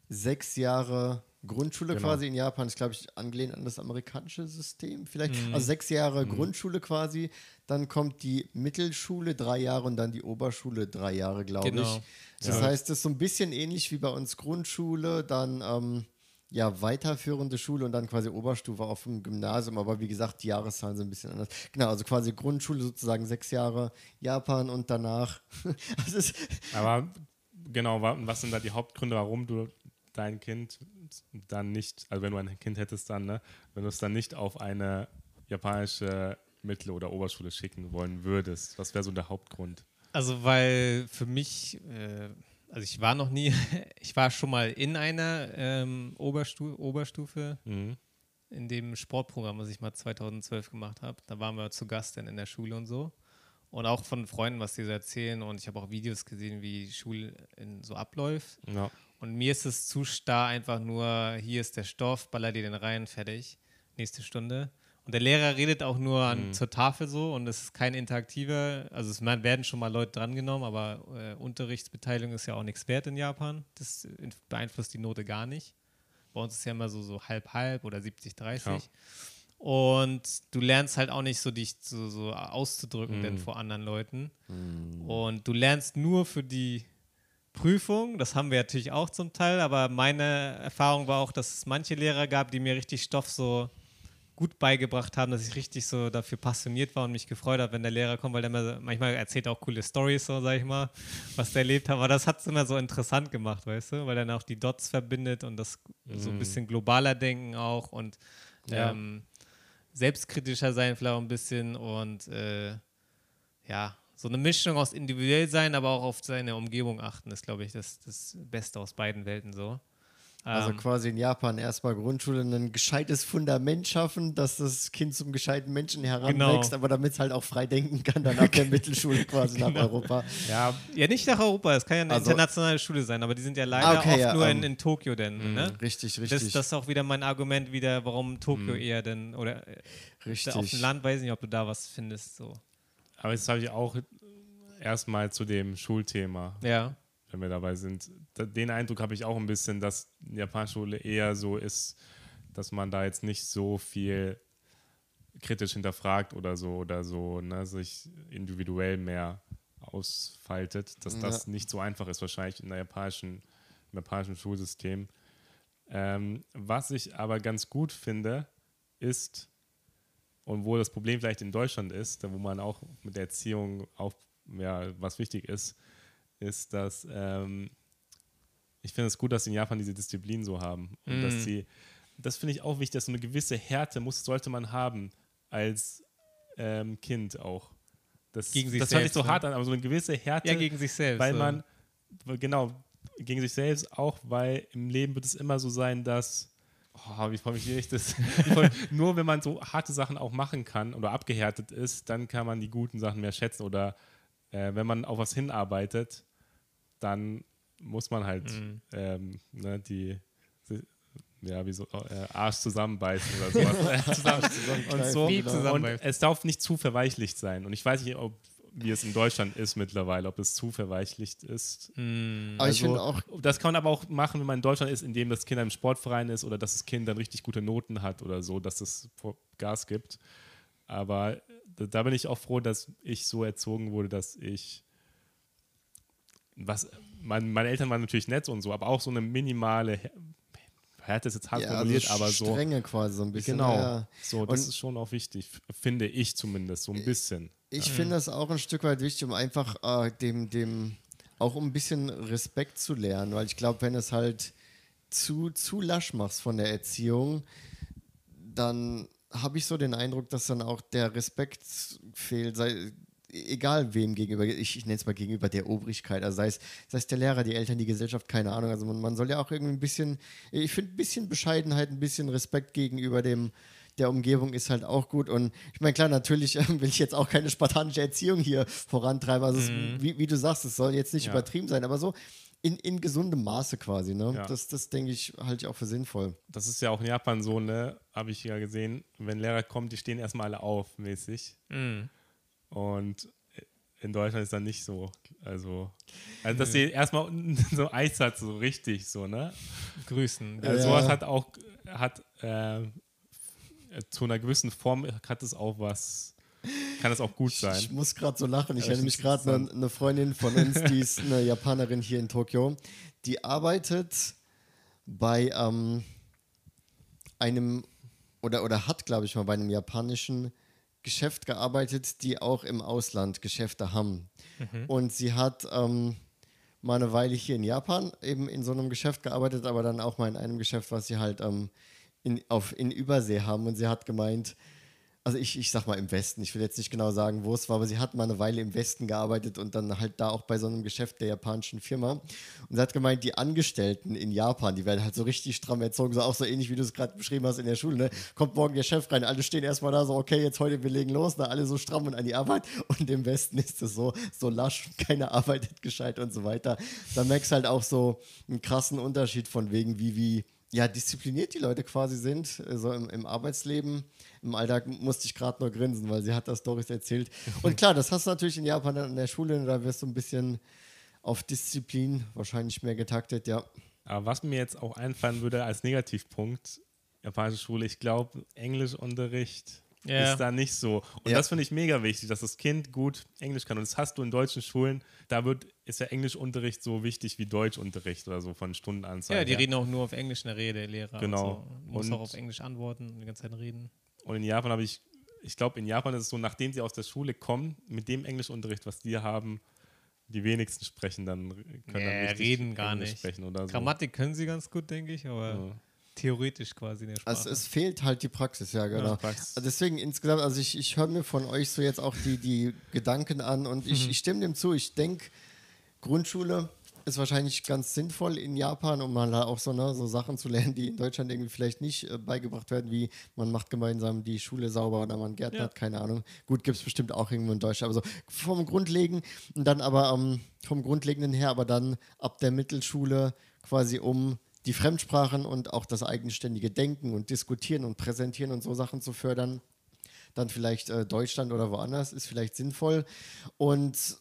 sechs Jahre Grundschule Genau. quasi in Japan, ist glaube ich angelehnt an das amerikanische System vielleicht. Mhm. Also sechs Jahre Grundschule quasi, dann kommt die Mittelschule drei Jahre und dann die Oberschule drei Jahre, glaube Genau. ich. Das heißt, das ist so ein bisschen ähnlich wie bei uns Grundschule, dann ähm, ja, weiterführende Schule und dann quasi Oberstufe auf dem Gymnasium, aber wie gesagt, die Jahreszahlen sind ein bisschen anders. Genau, also quasi Grundschule sozusagen sechs Jahre Japan und danach. aber genau, was sind da die Hauptgründe, warum du dein Kind dann nicht, also wenn du ein Kind hättest dann, ne, wenn du es dann nicht auf eine japanische Mittel- oder Oberschule schicken wollen würdest? Was wäre so der Hauptgrund? Also, weil für mich, äh, also ich war noch nie, ich war schon mal in einer ähm, Oberstu Oberstufe, mhm. in dem Sportprogramm, was ich mal 2012 gemacht habe. Da waren wir zu Gast dann in der Schule und so. Und auch von Freunden, was die so erzählen. Und ich habe auch Videos gesehen, wie Schule so abläuft. Ja. Und mir ist es zu starr, einfach nur, hier ist der Stoff, baller dir den rein, fertig. Nächste Stunde. Und der Lehrer redet auch nur an, mhm. zur Tafel so und es ist kein interaktiver, also es werden schon mal Leute drangenommen, aber äh, Unterrichtsbeteiligung ist ja auch nichts wert in Japan. Das beeinflusst die Note gar nicht. Bei uns ist es ja immer so, so halb halb oder 70, 30. Ja. Und du lernst halt auch nicht so dich so, so auszudrücken mhm. denn vor anderen Leuten. Mhm. Und du lernst nur für die Prüfung, das haben wir natürlich auch zum Teil, aber meine Erfahrung war auch, dass es manche Lehrer gab, die mir richtig Stoff so gut beigebracht haben, dass ich richtig so dafür passioniert war und mich gefreut habe, wenn der Lehrer kommt, weil der immer, manchmal erzählt auch coole Stories, so sag ich mal, was der erlebt hat. Aber das hat es immer so interessant gemacht, weißt du, weil er dann auch die Dots verbindet und das mm. so ein mhm. bisschen globaler denken auch und ja. ähm, selbstkritischer sein vielleicht auch ein bisschen und äh, ja, so eine Mischung aus individuell sein, aber auch auf seine Umgebung achten, ist, glaube ich, das, das Beste aus beiden Welten so. Also ähm, quasi in Japan erstmal Grundschule ein gescheites Fundament schaffen, dass das Kind zum gescheiten Menschen heranwächst, genau. aber damit es halt auch frei denken kann, dann ab der Mittelschule quasi genau. nach Europa. Ja, ja, nicht nach Europa, es kann ja eine also, internationale Schule sein, aber die sind ja leider ah, okay, oft ja, nur um, in, ähm, in Tokio denn. Mh, ne? Richtig, richtig. Das, das, ist auch wieder mein Argument wieder, warum Tokio mh. eher denn, oder äh, richtig. auf dem Land weiß ich nicht, ob du da was findest. So. Aber jetzt habe ich auch erstmal zu dem Schulthema. Ja wenn wir dabei sind. Den Eindruck habe ich auch ein bisschen, dass die japanische Schule eher so ist, dass man da jetzt nicht so viel kritisch hinterfragt oder so oder so, ne, sich individuell mehr ausfaltet, dass ja. das nicht so einfach ist, wahrscheinlich in der japanischen, im japanischen Schulsystem. Ähm, was ich aber ganz gut finde, ist, und wo das Problem vielleicht in Deutschland ist, wo man auch mit der Erziehung auch, ja, was wichtig ist, ist, dass ähm, ich finde es gut, dass sie in Japan diese Disziplin so haben. Und mm. dass sie, das finde ich auch wichtig, dass so eine gewisse Härte muss, sollte man haben als ähm, Kind auch. Das, gegen sich das selbst. hört sich so hart an, aber so eine gewisse Härte. Ja, gegen sich selbst. Weil man, genau, gegen sich selbst auch, weil im Leben wird es immer so sein, dass Oh, wie freue mich nicht. Das, nur wenn man so harte Sachen auch machen kann oder abgehärtet ist, dann kann man die guten Sachen mehr schätzen. Oder äh, wenn man auf was hinarbeitet, dann muss man halt mhm. ähm, ne, die, ja, wie so, äh, Arsch zusammenbeißen oder sowas. und, so. und es darf nicht zu verweichlicht sein. Und ich weiß nicht, ob wie es in Deutschland ist mittlerweile, ob es zu verweichlicht ist. Mm. Also, auch das kann man aber auch machen, wenn man in Deutschland ist, indem das Kind im Sportverein ist oder dass das Kind dann richtig gute Noten hat oder so, dass es Gas gibt. Aber da bin ich auch froh, dass ich so erzogen wurde, dass ich was, mein, meine Eltern waren natürlich nett und so, aber auch so eine minimale Härte ist jetzt hart ja, formuliert, also aber so. Strenge quasi so ein bisschen. Genau. Ja. So, das und ist schon auch wichtig, finde ich zumindest, so ein bisschen. Ich ja. finde das auch ein Stück weit wichtig, um einfach äh, dem, dem auch ein bisschen Respekt zu lernen, weil ich glaube, wenn es halt zu, zu lasch machst von der Erziehung, dann habe ich so den Eindruck, dass dann auch der Respekt fehlt, sei, egal wem gegenüber, ich, ich nenne es mal gegenüber der Obrigkeit, also sei es, sei es der Lehrer, die Eltern, die Gesellschaft, keine Ahnung. Also man, man soll ja auch irgendwie ein bisschen, ich finde ein bisschen Bescheidenheit, ein bisschen Respekt gegenüber dem, der Umgebung ist halt auch gut. Und ich meine, klar, natürlich äh, will ich jetzt auch keine spartanische Erziehung hier vorantreiben. Also, mhm. es, wie, wie, du sagst, es soll jetzt nicht ja. übertrieben sein, aber so in, in gesundem Maße quasi. Ne? Ja. Das, das denke ich, halte ich auch für sinnvoll. Das ist ja auch in Japan so, ne? Habe ich ja gesehen. Wenn Lehrer kommen, die stehen erstmal alle auf, mäßig. Mhm. Und in Deutschland ist dann nicht so. Also, also dass sie erstmal so Eis hat, so richtig, so, ne? Grüßen. Ja, ja. Sowas hat auch, hat äh, zu einer gewissen Form hat es auch was kann das auch gut sein. Ich, ich muss gerade so lachen. Ich erinnere mich gerade an eine Freundin von uns, die ist eine Japanerin hier in Tokio. Die arbeitet bei, ähm, einem oder, oder hat, glaube ich, mal bei einem japanischen Geschäft gearbeitet, die auch im Ausland Geschäfte haben. Mhm. Und sie hat ähm, mal eine Weile hier in Japan eben in so einem Geschäft gearbeitet, aber dann auch mal in einem Geschäft, was sie halt ähm, in, auf, in Übersee haben. Und sie hat gemeint, also ich, ich sag mal im Westen, ich will jetzt nicht genau sagen, wo es war, aber sie hat mal eine Weile im Westen gearbeitet und dann halt da auch bei so einem Geschäft der japanischen Firma. Und sie hat gemeint, die Angestellten in Japan, die werden halt so richtig stramm erzogen, so auch so ähnlich wie du es gerade beschrieben hast in der Schule. Ne? Kommt morgen der Chef rein, alle stehen erstmal da so, okay, jetzt heute wir legen los, ne? alle so stramm und an die Arbeit. Und im Westen ist es so, so lasch, keiner arbeitet gescheit und so weiter. Da merkst du halt auch so einen krassen Unterschied von wegen, wie, wie ja, diszipliniert die Leute quasi sind, so also im, im Arbeitsleben. Im Alltag musste ich gerade nur grinsen, weil sie hat das Stories erzählt. Und klar, das hast du natürlich in Japan an der Schule, da wirst du ein bisschen auf Disziplin wahrscheinlich mehr getaktet, ja. Aber was mir jetzt auch einfallen würde als Negativpunkt, japanische Schule, ich glaube, Englischunterricht ja. ist da nicht so. Und ja. das finde ich mega wichtig, dass das Kind gut Englisch kann. Und das hast du in deutschen Schulen, da wird, ist der Englischunterricht so wichtig wie Deutschunterricht oder so von Stundenanzahl. Ja, die her. reden auch nur auf Englisch in der Rede, Lehrer. Genau. Und so. Muss auch auf Englisch antworten und die ganze Zeit reden. Und in Japan habe ich, ich glaube, in Japan ist es so, nachdem sie aus der Schule kommen, mit dem Englischunterricht, was die haben, die wenigsten sprechen dann, können nee, dann reden gar Englisch nicht. Sprechen oder so. Grammatik können sie ganz gut, denke ich, aber. Ja theoretisch quasi in der Sprache. Also es fehlt halt die Praxis, ja, genau. Ja, Praxis. Also deswegen insgesamt, also ich, ich höre mir von euch so jetzt auch die, die Gedanken an und ich, mhm. ich stimme dem zu. Ich denke, Grundschule ist wahrscheinlich ganz sinnvoll in Japan, um mal auch so, ne, so Sachen zu lernen, die in Deutschland irgendwie vielleicht nicht äh, beigebracht werden, wie man macht gemeinsam die Schule sauber oder man gärtnert, ja. keine Ahnung. Gut, gibt es bestimmt auch irgendwo in Deutschland, aber so vom Grundlegen und dann aber ähm, vom Grundlegenden her, aber dann ab der Mittelschule quasi um die Fremdsprachen und auch das eigenständige Denken und Diskutieren und Präsentieren und so Sachen zu fördern. Dann vielleicht äh, Deutschland oder woanders ist vielleicht sinnvoll. Und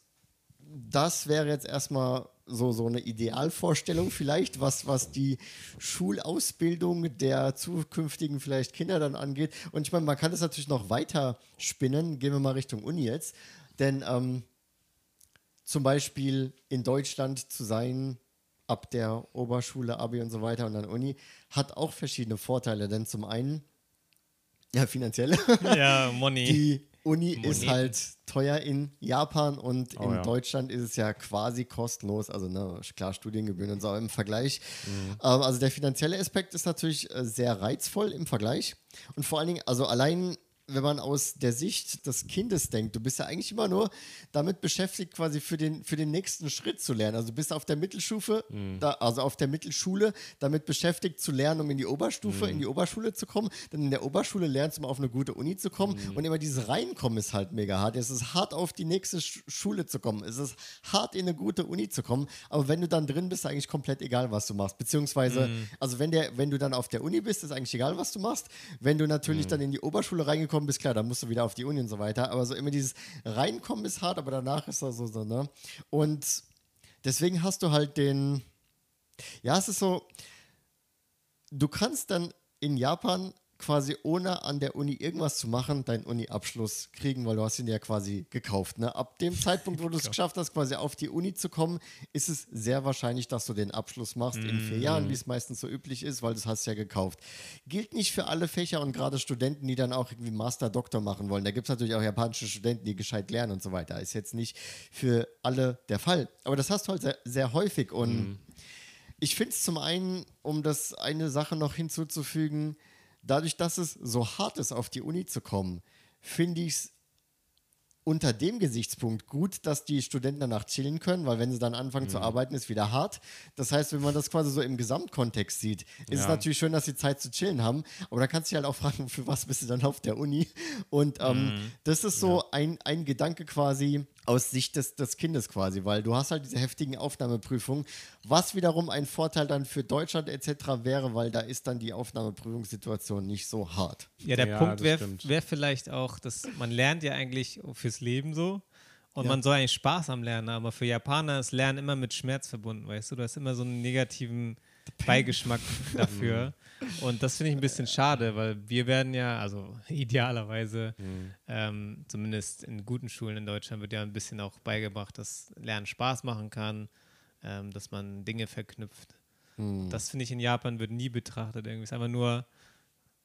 das wäre jetzt erstmal so, so eine Idealvorstellung vielleicht, was, was die Schulausbildung der zukünftigen vielleicht Kinder dann angeht. Und ich meine, man kann das natürlich noch weiter spinnen. Gehen wir mal Richtung Uni jetzt. Denn ähm, zum Beispiel in Deutschland zu sein, ab der Oberschule, Abi und so weiter und dann Uni, hat auch verschiedene Vorteile. Denn zum einen, ja, finanzielle. Ja, Money. Die Uni Money. ist halt teuer in Japan und oh, in ja. Deutschland ist es ja quasi kostenlos. Also ne, klar, Studiengebühren und so im Vergleich. Mhm. Ähm, also der finanzielle Aspekt ist natürlich äh, sehr reizvoll im Vergleich. Und vor allen Dingen, also allein wenn man aus der Sicht des Kindes denkt, du bist ja eigentlich immer nur damit beschäftigt, quasi für den, für den nächsten Schritt zu lernen. Also du bist auf der Mittelstufe, mhm. da, also auf der Mittelschule, damit beschäftigt zu lernen, um in die Oberstufe, mhm. in die Oberschule zu kommen. Dann in der Oberschule lernst du, um auf eine gute Uni zu kommen. Mhm. Und immer dieses Reinkommen ist halt mega hart. Es ist hart, auf die nächste Sch Schule zu kommen. Es ist hart, in eine gute Uni zu kommen. Aber wenn du dann drin bist, ist eigentlich komplett egal, was du machst. Beziehungsweise, mhm. also wenn, der, wenn du dann auf der Uni bist, ist eigentlich egal, was du machst. Wenn du natürlich mhm. dann in die Oberschule reingekommen reingekommen bist, klar, dann musst du wieder auf die Uni und so weiter. Aber so immer dieses Reinkommen ist hart, aber danach ist das so, so, ne? Und deswegen hast du halt den, ja, es ist so, du kannst dann in Japan quasi ohne an der Uni irgendwas zu machen, deinen Uni-Abschluss kriegen, weil du hast ihn ja quasi gekauft. Ne? Ab dem Zeitpunkt, wo du es geschafft hast, quasi auf die Uni zu kommen, ist es sehr wahrscheinlich, dass du den Abschluss machst mm. in vier mhm. Jahren, wie es meistens so üblich ist, weil du hast ja gekauft. Gilt nicht für alle Fächer und gerade Studenten, die dann auch irgendwie Master, Doktor machen wollen. Da gibt es natürlich auch japanische Studenten, die gescheit lernen und so weiter. Ist jetzt nicht für alle der Fall. Aber das hast du halt sehr, sehr häufig und mm. ich finde es zum einen, um das eine Sache noch hinzuzufügen, dadurch, dass es so hart ist, auf die Uni zu kommen, finde ich es unter dem Gesichtspunkt gut, dass die Studenten danach chillen können, weil wenn sie dann anfangen mhm. zu arbeiten, ist wieder hart. Das heißt, wenn man das quasi so im Gesamtkontext sieht, ist ja. es natürlich schön, dass sie Zeit zu chillen haben. Aber da kannst du dich halt auch fragen, für was bist du dann auf der Uni? Und ähm, mhm. das ist so ja. ein, ein Gedanke quasi, aus Sicht des, des Kindes quasi, weil du hast halt diese heftigen Aufnahmeprüfungen, was wiederum ein Vorteil dann für Deutschland etc. wäre, weil da ist dann die Aufnahmeprüfungssituation nicht so hart. Ja, der ja, Punkt wäre wär vielleicht auch, dass man lernt ja eigentlich fürs Leben so und ja. man soll eigentlich Spaß am Lernen haben, aber für Japaner ist Lernen immer mit Schmerz verbunden, weißt du, du hast immer so einen negativen Beigeschmack dafür. Und das finde ich ein bisschen schade, weil wir werden ja, also idealerweise, mhm. ähm, zumindest in guten Schulen in Deutschland, wird ja ein bisschen auch beigebracht, dass Lernen Spaß machen kann, ähm, dass man Dinge verknüpft. Mhm. Das finde ich in Japan wird nie betrachtet. Irgendwie ist einfach nur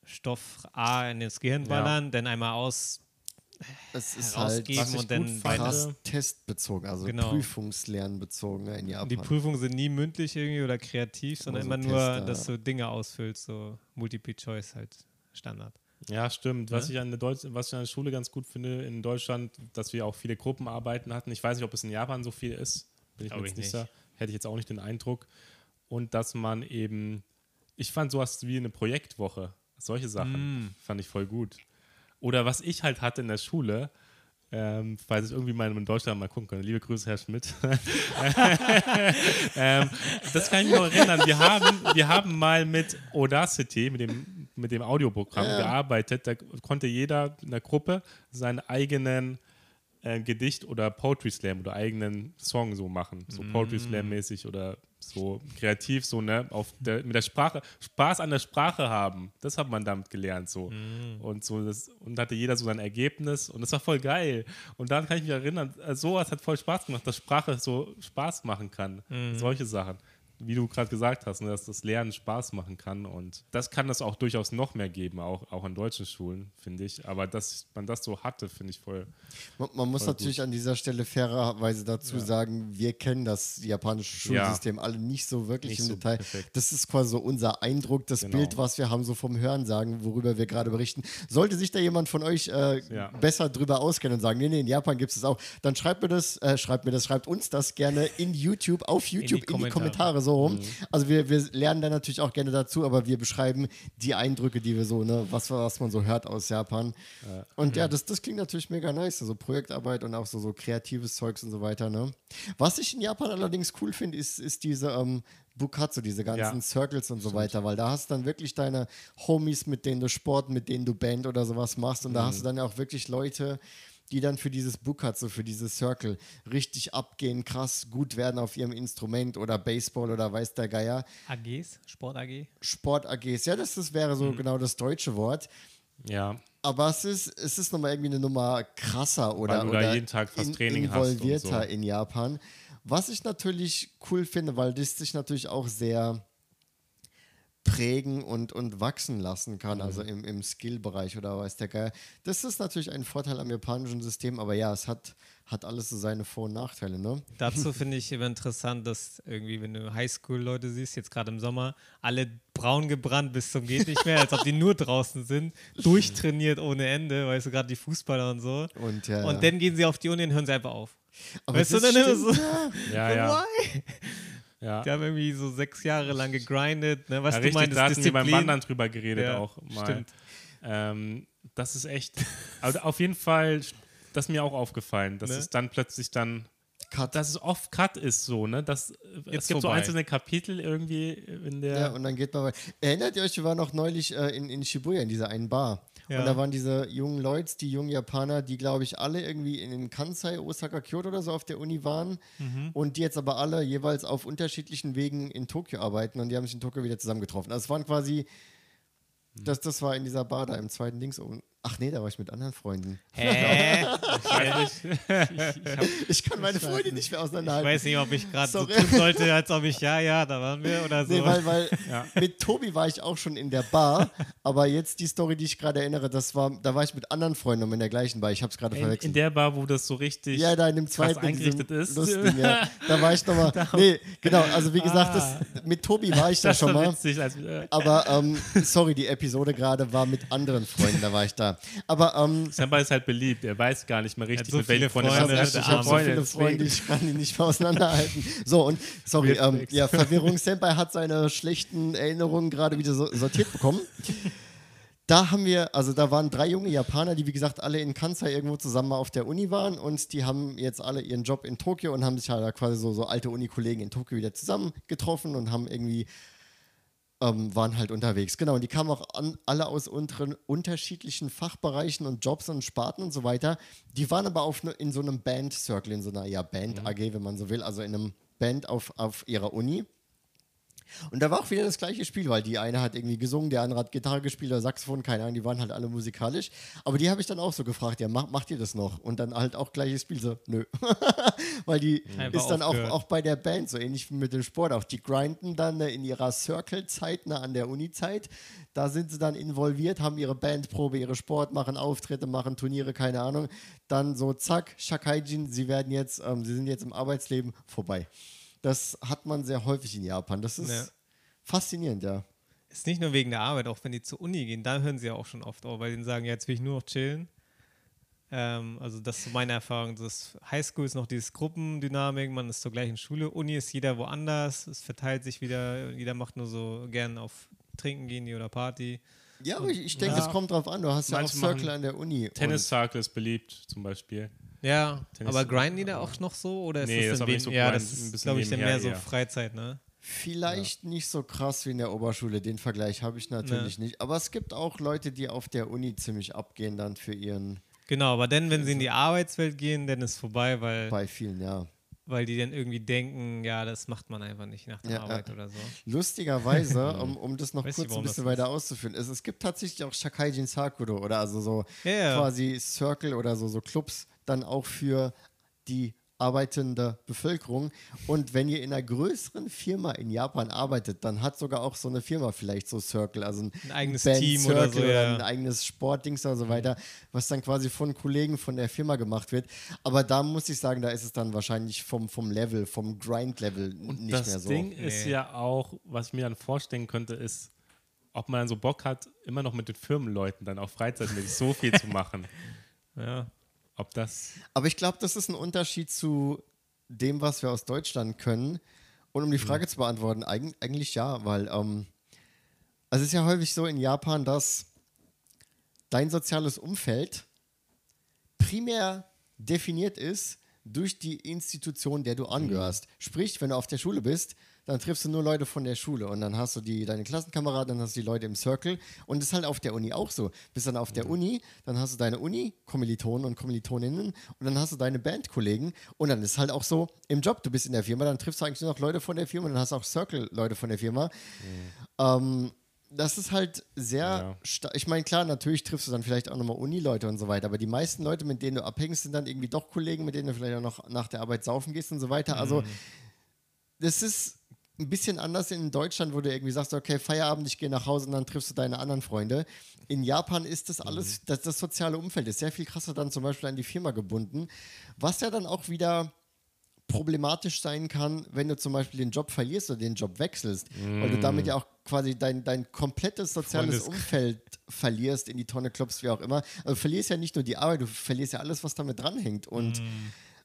Stoff A in das Gehirn ballern, dann einmal aus Es ist halt herausgeben was ich und dann krass testbezogen, also Genau. prüfungslernbezogen in Japan. Die Prüfungen sind nie mündlich irgendwie oder kreativ, sondern Immer immer so nur, Tester. dass du Dinge ausfüllst, so Multiple Choice halt Standard. Ja, stimmt. Was, Ne? ich an der Deutsch was ich an der Schule ganz gut finde in Deutschland, dass wir auch viele Gruppenarbeiten hatten. Ich weiß nicht, ob es in Japan so viel ist. Bin ich mir jetzt ich nicht nicht. sicher. Hätte ich jetzt auch nicht den Eindruck. Und dass man eben, ich fand sowas wie eine Projektwoche. Solche Sachen Mm. fand ich voll gut. Oder was ich halt hatte in der Schule, ähm, falls ich irgendwie mal in Deutschland mal gucken kann. Liebe Grüße, Herr Schmidt. ähm, das kann ich mich noch erinnern. Wir haben, wir haben mal mit Audacity, mit dem, mit dem Audioprogramm gearbeitet. Da konnte jeder in der Gruppe seinen eigenen äh, Gedicht oder Poetry Slam oder eigenen Song so machen. So Poetry Slam mäßig oder so kreativ, so, ne, auf der, mit der Sprache, Spaß an der Sprache haben. Das hat man damit gelernt, so. Und so, das, und hatte jeder so sein Ergebnis und das war voll geil. Und dann kann ich mich erinnern, äh, sowas hat voll Spaß gemacht, dass Sprache so Spaß machen kann. Solche Sachen. Wie du gerade gesagt hast, ne, dass das Lernen Spaß machen kann. Und das kann es auch durchaus noch mehr geben, auch, auch an deutschen Schulen, finde ich. Aber dass man das so hatte, finde ich voll. Man, man muss Voll natürlich an dieser Stelle fairerweise dazu sagen, wir kennen das japanische Ja. Schulsystem alle nicht so wirklich Nicht im so Detail. perfekt. Das ist quasi so unser Eindruck, das Genau. Bild, was wir haben, so vom Hören sagen, worüber wir gerade berichten. Sollte sich da jemand von euch äh, Ja. besser drüber auskennen und sagen, nee, nee, in Japan gibt es das auch, dann schreibt mir das, äh, schreibt mir das, schreibt uns das gerne in YouTube, auf YouTube, in die, Kommentare. Kommentare so. Mhm. Also wir, wir lernen da natürlich auch gerne dazu, aber wir beschreiben die Eindrücke, die wir so, ne, was, was man so hört aus Japan. Und ja, das, das klingt natürlich mega nice. Also Projektarbeit und auch so, so kreatives Zeugs und so weiter. Ne? Was ich in Japan allerdings cool finde, ist, ist diese ähm, Bukatsu, diese ganzen Ja. Circles und so weiter, weil da hast du dann wirklich deine Homies, mit denen du Sport, mit denen du Band oder sowas machst und da hast du dann ja auch wirklich Leute, die dann für dieses Bukatsu, für dieses Circle richtig abgehen, krass gut werden auf ihrem Instrument oder Baseball oder weiß der Geier. AGs, Sport AG. Sport-AGs, ja, das, das wäre so genau das deutsche Wort. Ja, Aber es ist, es ist nochmal irgendwie eine Nummer krasser oder, Weil du da oder jeden Tag fast Training hast und involvierter so. in Japan. Was ich natürlich cool finde, weil das sich natürlich auch sehr prägen und, und wachsen lassen kann, also Mhm. im, im Skill-Bereich oder weiß der Geil. Das ist natürlich ein Vorteil am japanischen System, aber ja, es hat, hat alles so seine Vor- und Nachteile, ne? Dazu finde ich immer interessant, dass irgendwie, wenn du Highschool-Leute siehst, jetzt gerade im Sommer, alle braun gebrannt bis zum geht nicht mehr, als ob die nur draußen sind, durchtrainiert ohne Ende, weißt du, gerade die Fußballer und so. Und, ja, Und dann gehen sie auf die Uni und hören sie einfach auf. aber weißt du, das dann immer stimmt, so- ja. ja, ja. Ja. Die haben irgendwie so sechs Jahre lang gegrindet, ne? Was ja, du richtig, meinst, da hatten wir beim Disziplin. Wandern drüber geredet Ja, auch mal. stimmt. Ähm, das ist echt, also auf jeden Fall, das ist mir auch aufgefallen, dass Ne? es dann plötzlich dann, dass es oft Cut ist so, ne? Dass, es Jetzt gibt so vorbei. einzelne Kapitel irgendwie in der, Ja, und dann geht man weiter. Erinnert ihr euch, wir waren noch neulich äh, in, in Shibuya, in dieser einen Bar. Ja. Und da waren diese jungen Leute, die jungen Japaner, die, glaube ich, alle irgendwie in, Kansai, Osaka, Kyoto oder so auf der Uni waren. Mhm. Und die jetzt aber alle jeweils auf unterschiedlichen Wegen in Tokio arbeiten. Und die haben sich in Tokio wieder zusammengetroffen. Also es waren quasi, das, das war in dieser Bar da im zweiten Dings. oben. Ach nee, da war ich mit anderen Freunden. Hä? Ich kann meine Freunde nicht mehr Ich auseinanderhalten. weiß nicht, ob ich gerade so Sorry. tun sollte, als ob ich, ja, ja, da waren wir oder so. Nee, weil, weil mit Tobi war ich auch schon in der Bar, aber jetzt die Story, die ich gerade erinnere, das war, da war ich mit anderen Freunden um in der gleichen Bar. Ich habe es gerade verwechselt. in der Bar, wo das so richtig ja, da in dem zweiten eingerichtet ist. Lustigen, ja. Da war ich nochmal. Nee, genau, also wie gesagt, das, mit Tobi war ich da das schon mal. witzig. Als, äh, Aber ähm, sorry, die Episode gerade war mit anderen Freunden, da war ich da. Aber ähm, Senpai ist halt beliebt, er weiß gar nicht mehr richtig, so mit welchen Freunde, er ich hat. habe so viele Freunde, ich kann die nicht mehr auseinanderhalten. So, und sorry, ähm, ja, Verwirrung Senpai hat seine schlechten Erinnerungen gerade wieder so, sortiert bekommen. Da haben wir, also da waren drei junge Japaner, die wie gesagt alle in Kansai irgendwo zusammen mal auf der Uni waren und die haben jetzt alle ihren Job in Tokio und haben sich halt da quasi so, so alte Uni-Kollegen in Tokio wieder zusammen getroffen und haben irgendwie ähm, waren halt unterwegs. Genau, und die kamen auch an, alle aus unteren, unterschiedlichen Fachbereichen und Jobs und Sparten und so weiter. Die waren aber auf ne, in so einem Band-Circle, in so einer ja, Band-AG, wenn man so will, also in einem Band auf, auf ihrer Uni. Und da war auch wieder das gleiche Spiel, weil die eine hat irgendwie gesungen, der andere hat Gitarre gespielt oder Saxophon, keine Ahnung, die waren halt alle musikalisch. Aber die habe ich dann auch so gefragt, ja, mach, macht ihr das noch? Und dann halt auch gleiches Spiel, so, nö. weil die Einfach ist dann auch, aufgehört. auch bei der Band, so ähnlich wie mit dem Sport auch. Die grinden dann äh, in ihrer Circle-Zeit, ne, an der Uni-Zeit. Da sind sie dann involviert, haben ihre Bandprobe, ihre Sport, machen Auftritte, machen Turniere, keine Ahnung. Dann so, zack, Shakaijin, sie werden jetzt, ähm, sie sind jetzt im Arbeitsleben vorbei. Das hat man sehr häufig in Japan. Das ist Ja. faszinierend, ja. Ist nicht nur wegen der Arbeit, auch wenn die zur Uni gehen, da hören sie ja auch schon oft auf, weil die sagen, ja, jetzt will ich nur noch chillen. Ähm, also das ist so meine Erfahrung. Das Highschool ist noch dieses Gruppendynamik, man ist zur gleichen Schule, Uni ist jeder woanders, es verteilt sich wieder, jeder macht nur so gern auf Trinken gehen die oder Party. Ja, aber ich, ich denke, Ja. es kommt drauf an. Du hast ja auch Manche Circle an der Uni. Tennis Circle ist beliebt zum Beispiel. Ja, Tennis- aber grinden die da auch noch so oder ist Nee, das das, nicht so ja, das ein ist bisschen glaube ich dann mehr so eher. Freizeit, ne? Vielleicht nicht so krass wie in der Oberschule. Den Vergleich habe ich natürlich nicht. Aber es gibt auch Leute, die auf der Uni ziemlich abgehen dann für ihren, Genau, aber dann, wenn sie in die Arbeitswelt gehen, dann ist vorbei, weil, bei vielen, ja. weil die dann irgendwie denken, ja, das macht man einfach nicht nach der Ja, Arbeit ja. oder so. Lustigerweise, um, um das noch Weiß kurz ein das bisschen weiter auszuführen, ist, es gibt tatsächlich auch Shakaijin Sakuro oder also so Ja, ja. quasi Circle oder so, so Clubs dann auch für die arbeitende Bevölkerung. Und wenn ihr in einer größeren Firma in Japan arbeitet, dann hat sogar auch so eine Firma vielleicht so Circle, also ein, Ein eigenes Band Team oder so, Circle ja. ein eigenes Sportdings oder so weiter, was dann quasi von Kollegen von der Firma gemacht wird. Aber da muss ich sagen, da ist es dann wahrscheinlich vom, vom Level, vom Grind-Level nicht das mehr so. Ding ist Nee. ja auch, was ich mir dann vorstellen könnte, ist, ob man dann so Bock hat, immer noch mit den Firmenleuten dann auch freizeitmäßig so viel zu machen. Ja. Ob das. Aber ich glaube, das ist ein Unterschied zu dem, was wir aus Deutschland können. Und um die Frage zu beantworten, eig eigentlich ja, weil ähm, also es ist ja häufig so in Japan, dass dein soziales Umfeld primär definiert ist durch die Institution, der du angehörst. Sprich, wenn du auf der Schule bist, dann triffst du nur Leute von der Schule und dann hast du die, deine Klassenkameraden, dann hast du die Leute im Circle und das ist halt auf der Uni auch so. Bist dann auf der Uni, dann hast du deine Uni-Kommilitonen und Kommilitoninnen und dann hast du deine Bandkollegen und dann ist halt auch so im Job, du bist in der Firma, dann triffst du eigentlich nur noch Leute von der Firma und dann hast du auch Circle-Leute von der Firma. Ähm, das ist halt sehr, Ja. ich meine, klar, natürlich triffst du dann vielleicht auch nochmal Uni-Leute und so weiter, aber die meisten Leute, mit denen du abhängst, sind dann irgendwie doch Kollegen, mit denen du vielleicht auch noch nach der Arbeit saufen gehst und so weiter. Also, das ist ein bisschen anders in Deutschland, wo du irgendwie sagst, okay, Feierabend, ich gehe nach Hause und dann triffst du deine anderen Freunde. In Japan ist das alles, das, das soziale Umfeld ist sehr viel krasser dann zum Beispiel an die Firma gebunden, was ja dann auch wieder problematisch sein kann, wenn du zum Beispiel den Job verlierst oder den Job wechselst, weil du damit ja auch quasi dein, dein komplettes soziales Freundes- Umfeld verlierst, in die Tonne klopfst, wie auch immer. Also du verlierst ja nicht nur die Arbeit, du verlierst ja alles, was damit dranhängt. Und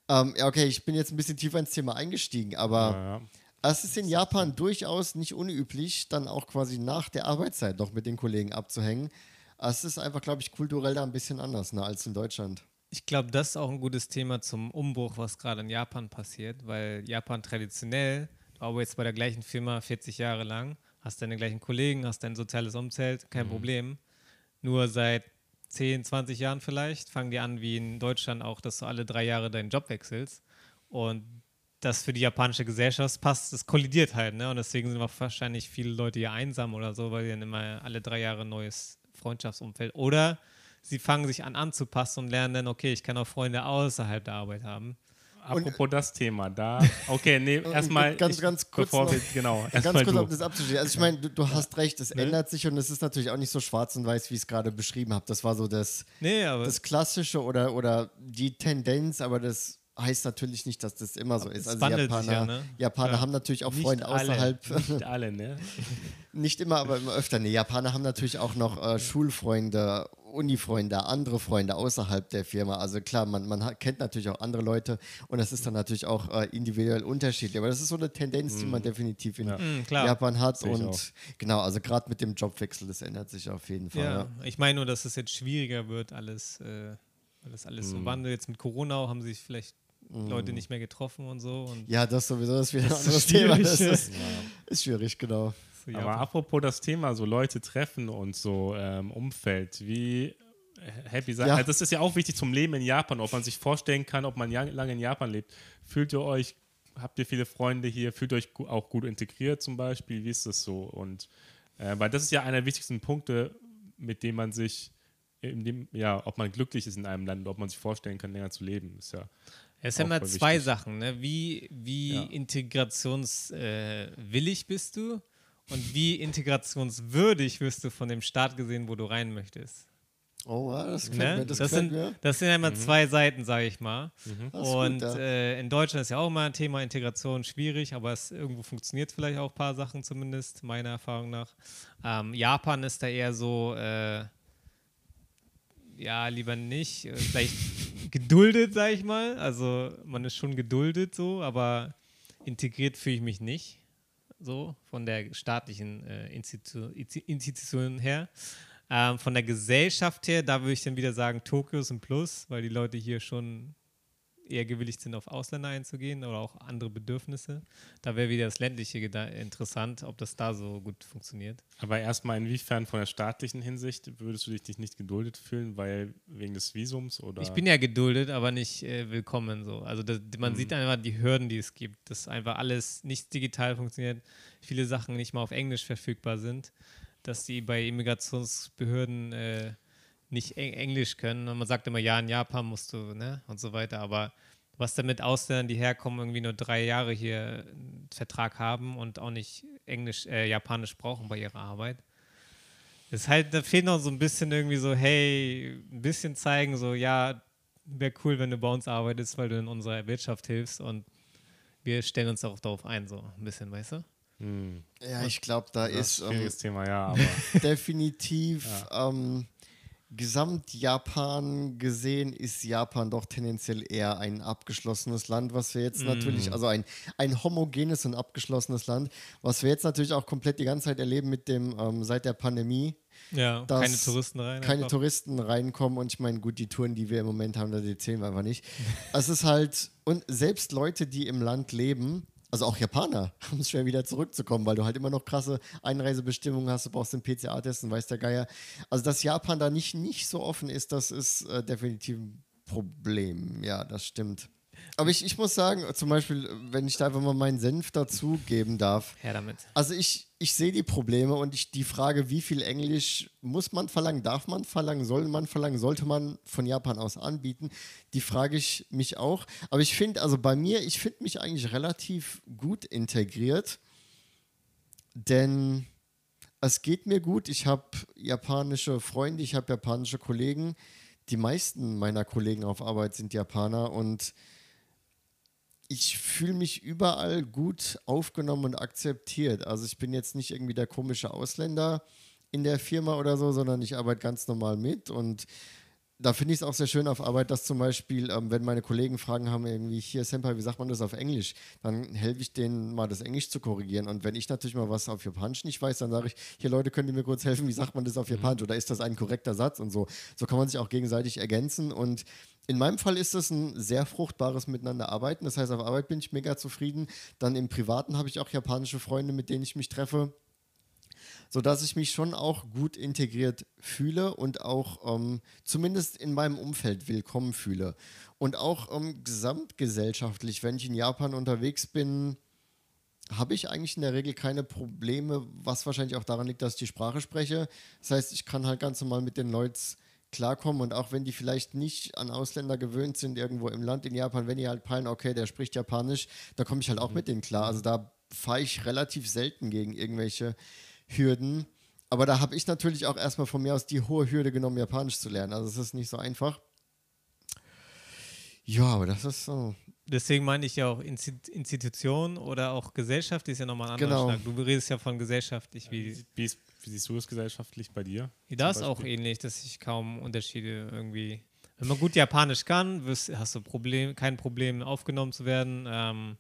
ähm, ja, okay, ich bin jetzt ein bisschen tiefer ins Thema eingestiegen, aber Ja, es ist in Japan durchaus nicht unüblich, dann auch quasi nach der Arbeitszeit noch mit den Kollegen abzuhängen. Es ist einfach, glaube ich, kulturell da ein bisschen anders ne, als in Deutschland. Ich glaube, das ist auch ein gutes Thema zum Umbruch, was gerade in Japan passiert, weil Japan traditionell, du arbeitest bei der gleichen Firma 40 Jahre lang, hast deine gleichen Kollegen, hast dein soziales Umfeld, kein Problem. Nur seit 10, 20 Jahren vielleicht fangen die an, wie in Deutschland auch, dass du alle drei Jahre deinen Job wechselst. Und das für die japanische Gesellschaft passt, das kollidiert halt, ne? Und deswegen sind auch wahrscheinlich viele Leute hier einsam oder so, weil die dann immer alle drei Jahre ein neues Freundschaftsumfeld. Oder sie fangen sich an anzupassen und lernen dann, okay, ich kann auch Freunde außerhalb der Arbeit haben. Apropos das Thema, da. Okay, nee, erstmal. ganz, ich, ganz kurz Bevor noch- wir, genau, Ganz kurz, du. um das abzuschließen. Also ich meine, du, du hast recht, es ändert sich und es ist natürlich auch nicht so schwarz und weiß, wie ich es gerade beschrieben habe. Das war so das, Nee, aber das Klassische oder, oder die Tendenz, aber das heißt natürlich nicht, dass das immer so ist. Also Japaner, ja, ne? Japaner Ja. haben natürlich auch Nicht Freunde alle, außerhalb. Nicht alle, ne? Nicht immer, aber immer öfter. Nee, Japaner haben natürlich auch noch äh, Schulfreunde, Unifreunde, andere Freunde außerhalb der Firma. Also klar, man, man kennt natürlich auch andere Leute und das ist dann natürlich auch äh, individuell unterschiedlich. Aber das ist so eine Tendenz, die man definitiv in Mm, klar. Japan hat. Auch. Und genau, also gerade mit dem Jobwechsel, das ändert sich auf jeden Fall. ja. Ja. ich meine nur, dass es jetzt schwieriger wird, alles, äh, weil das alles so wandelt. Jetzt mit Corona haben sich vielleicht Leute nicht mehr getroffen und so. Und Ja, das sowieso ist wieder ein Das ist anderes Thema. Das ja. ist, ist schwierig, genau. so, Aber ja, apropos das Thema, so Leute treffen und so ähm, Umfeld, wie happy sein. Ja. Also das ist ja auch wichtig zum Leben in Japan, ob man sich vorstellen kann, ob man lange in Japan lebt. Fühlt ihr euch, habt ihr viele Freunde hier? Fühlt euch auch gut integriert zum Beispiel? Wie ist das so? Und äh, weil das ist ja einer der wichtigsten Punkte, mit dem man sich, in dem, ja, ob man glücklich ist in einem Land, ob man sich vorstellen kann, länger zu leben, ist ja. Es sind immer zwei wichtig. Sachen, ne? Wie, wie ja. integrationswillig äh, bist du und wie integrationswürdig wirst du von dem Staat gesehen, wo du rein möchtest? Oh, das, ne? mir, das, das sind, mir. das sind immer mhm. zwei Seiten, sage ich mal. Mhm. Und gut, ja. äh, in Deutschland ist ja auch immer ein Thema Integration schwierig, aber es irgendwo funktioniert vielleicht auch ein paar Sachen zumindest, meiner Erfahrung nach. Ähm, Japan ist da eher so, äh, ja, lieber nicht. Äh, vielleicht geduldet, sage ich mal. Also man ist schon geduldet so, aber integriert fühle ich mich nicht. So, von der staatlichen äh, Institu Institution her. Ähm, von der Gesellschaft her, da würde ich dann wieder sagen, Tokio ist ein Plus, weil die Leute hier schon eher gewilligt sind, auf Ausländer einzugehen oder auch andere Bedürfnisse. Da wäre wieder das ländliche interessant, ob das da so gut funktioniert. Aber erstmal, inwiefern von der staatlichen Hinsicht würdest du dich nicht geduldet fühlen, weil wegen des Visums oder? Ich bin ja geduldet, aber nicht äh, willkommen so. Also das, man mhm. sieht einfach die Hürden, die es gibt, dass einfach alles nicht digital funktioniert, viele Sachen nicht mal auf Englisch verfügbar sind dass die bei Immigrationsbehörden äh, nicht Englisch können. Und man sagt immer, ja, in Japan musst du, ne, und so weiter. Aber was damit Ausländern, die herkommen, irgendwie nur drei Jahre hier einen Vertrag haben und auch nicht Englisch, äh, Japanisch brauchen bei ihrer Arbeit. ist halt, da fehlt noch so ein bisschen irgendwie so, hey, ein bisschen zeigen, so, ja, wäre cool, wenn du bei uns arbeitest, weil du in unserer Wirtschaft hilfst und wir stellen uns auch darauf ein, so ein bisschen, weißt du? Hm. Ja, ich glaube, da das ist ähm, Thema, ja, definitiv ja. ähm, Gesamt-Japan gesehen ist Japan doch tendenziell eher ein abgeschlossenes Land, was wir jetzt mm. natürlich, also ein, ein homogenes und abgeschlossenes Land, was wir jetzt natürlich auch komplett die ganze Zeit erleben mit dem, ähm, seit der Pandemie. Ja, keine Touristen rein. Keine einfach. Touristen reinkommen und ich meine, gut, die Touren, die wir im Moment haben, die zählen wir einfach nicht. es ist halt, und selbst Leute, die im Land leben, also auch Japaner haben es schwer wieder zurückzukommen, weil du halt immer noch krasse Einreisebestimmungen hast, du brauchst den PCR-Test und weiß der Geier. Also dass Japan da nicht, nicht so offen ist, das ist äh, definitiv ein Problem. Ja, das stimmt. Aber ich, ich muss sagen, zum Beispiel, wenn ich da einfach mal meinen Senf dazugeben darf. Her damit. Also ich, ich sehe die Probleme und ich, die Frage, wie viel Englisch muss man verlangen, darf man verlangen, soll man verlangen, sollte man von Japan aus anbieten, die frage ich mich auch. Aber ich finde, also bei mir, ich finde mich eigentlich relativ gut integriert, denn es geht mir gut. Ich habe japanische Freunde, ich habe japanische Kollegen. Die meisten meiner Kollegen auf Arbeit sind Japaner und ich fühle mich überall gut aufgenommen und akzeptiert. Also ich bin jetzt nicht irgendwie der komische Ausländer in der Firma oder so, sondern ich arbeite ganz normal mit und da finde ich es auch sehr schön auf Arbeit, dass zum Beispiel, ähm, wenn meine Kollegen Fragen haben, irgendwie hier, Senpai, wie sagt man das auf Englisch, dann helfe ich denen mal das Englisch zu korrigieren. Und wenn ich natürlich mal was auf Japanisch nicht weiß, dann sage ich, hier Leute, könnt ihr mir kurz helfen, wie sagt man das auf mhm. Japanisch oder ist das ein korrekter Satz und so. So kann man sich auch gegenseitig ergänzen und in meinem Fall ist es ein sehr fruchtbares Miteinanderarbeiten. Das heißt, auf Arbeit bin ich mega zufrieden. Dann im Privaten habe ich auch japanische Freunde, mit denen ich mich treffe, sodass ich mich schon auch gut integriert fühle und auch ähm, zumindest in meinem Umfeld willkommen fühle. Und auch ähm, gesamtgesellschaftlich, wenn ich in Japan unterwegs bin, habe ich eigentlich in der Regel keine Probleme, was wahrscheinlich auch daran liegt, dass ich die Sprache spreche. Das heißt, ich kann halt ganz normal mit den Leuten klarkommen und auch wenn die vielleicht nicht an Ausländer gewöhnt sind, irgendwo im Land in Japan, wenn die halt peilen, okay, der spricht Japanisch, da komme ich halt auch mhm. mit denen klar. Also da fahre ich relativ selten gegen irgendwelche Hürden. Aber da habe ich natürlich auch erstmal von mir aus die hohe Hürde genommen, Japanisch zu lernen. Also es ist nicht so einfach. Ja, aber das ist so. Deswegen meine ich ja auch Institution oder auch Gesellschaft ist ja nochmal ein anderer genau. Schlag. Du redest ja von gesellschaftlich. Wie, wie, ist, wie siehst du das gesellschaftlich bei dir? Da ist auch ähnlich, dass ich kaum Unterschiede irgendwie. Wenn man gut Japanisch kann, wirst, hast du Problem, kein Problem aufgenommen zu werden. Ähm,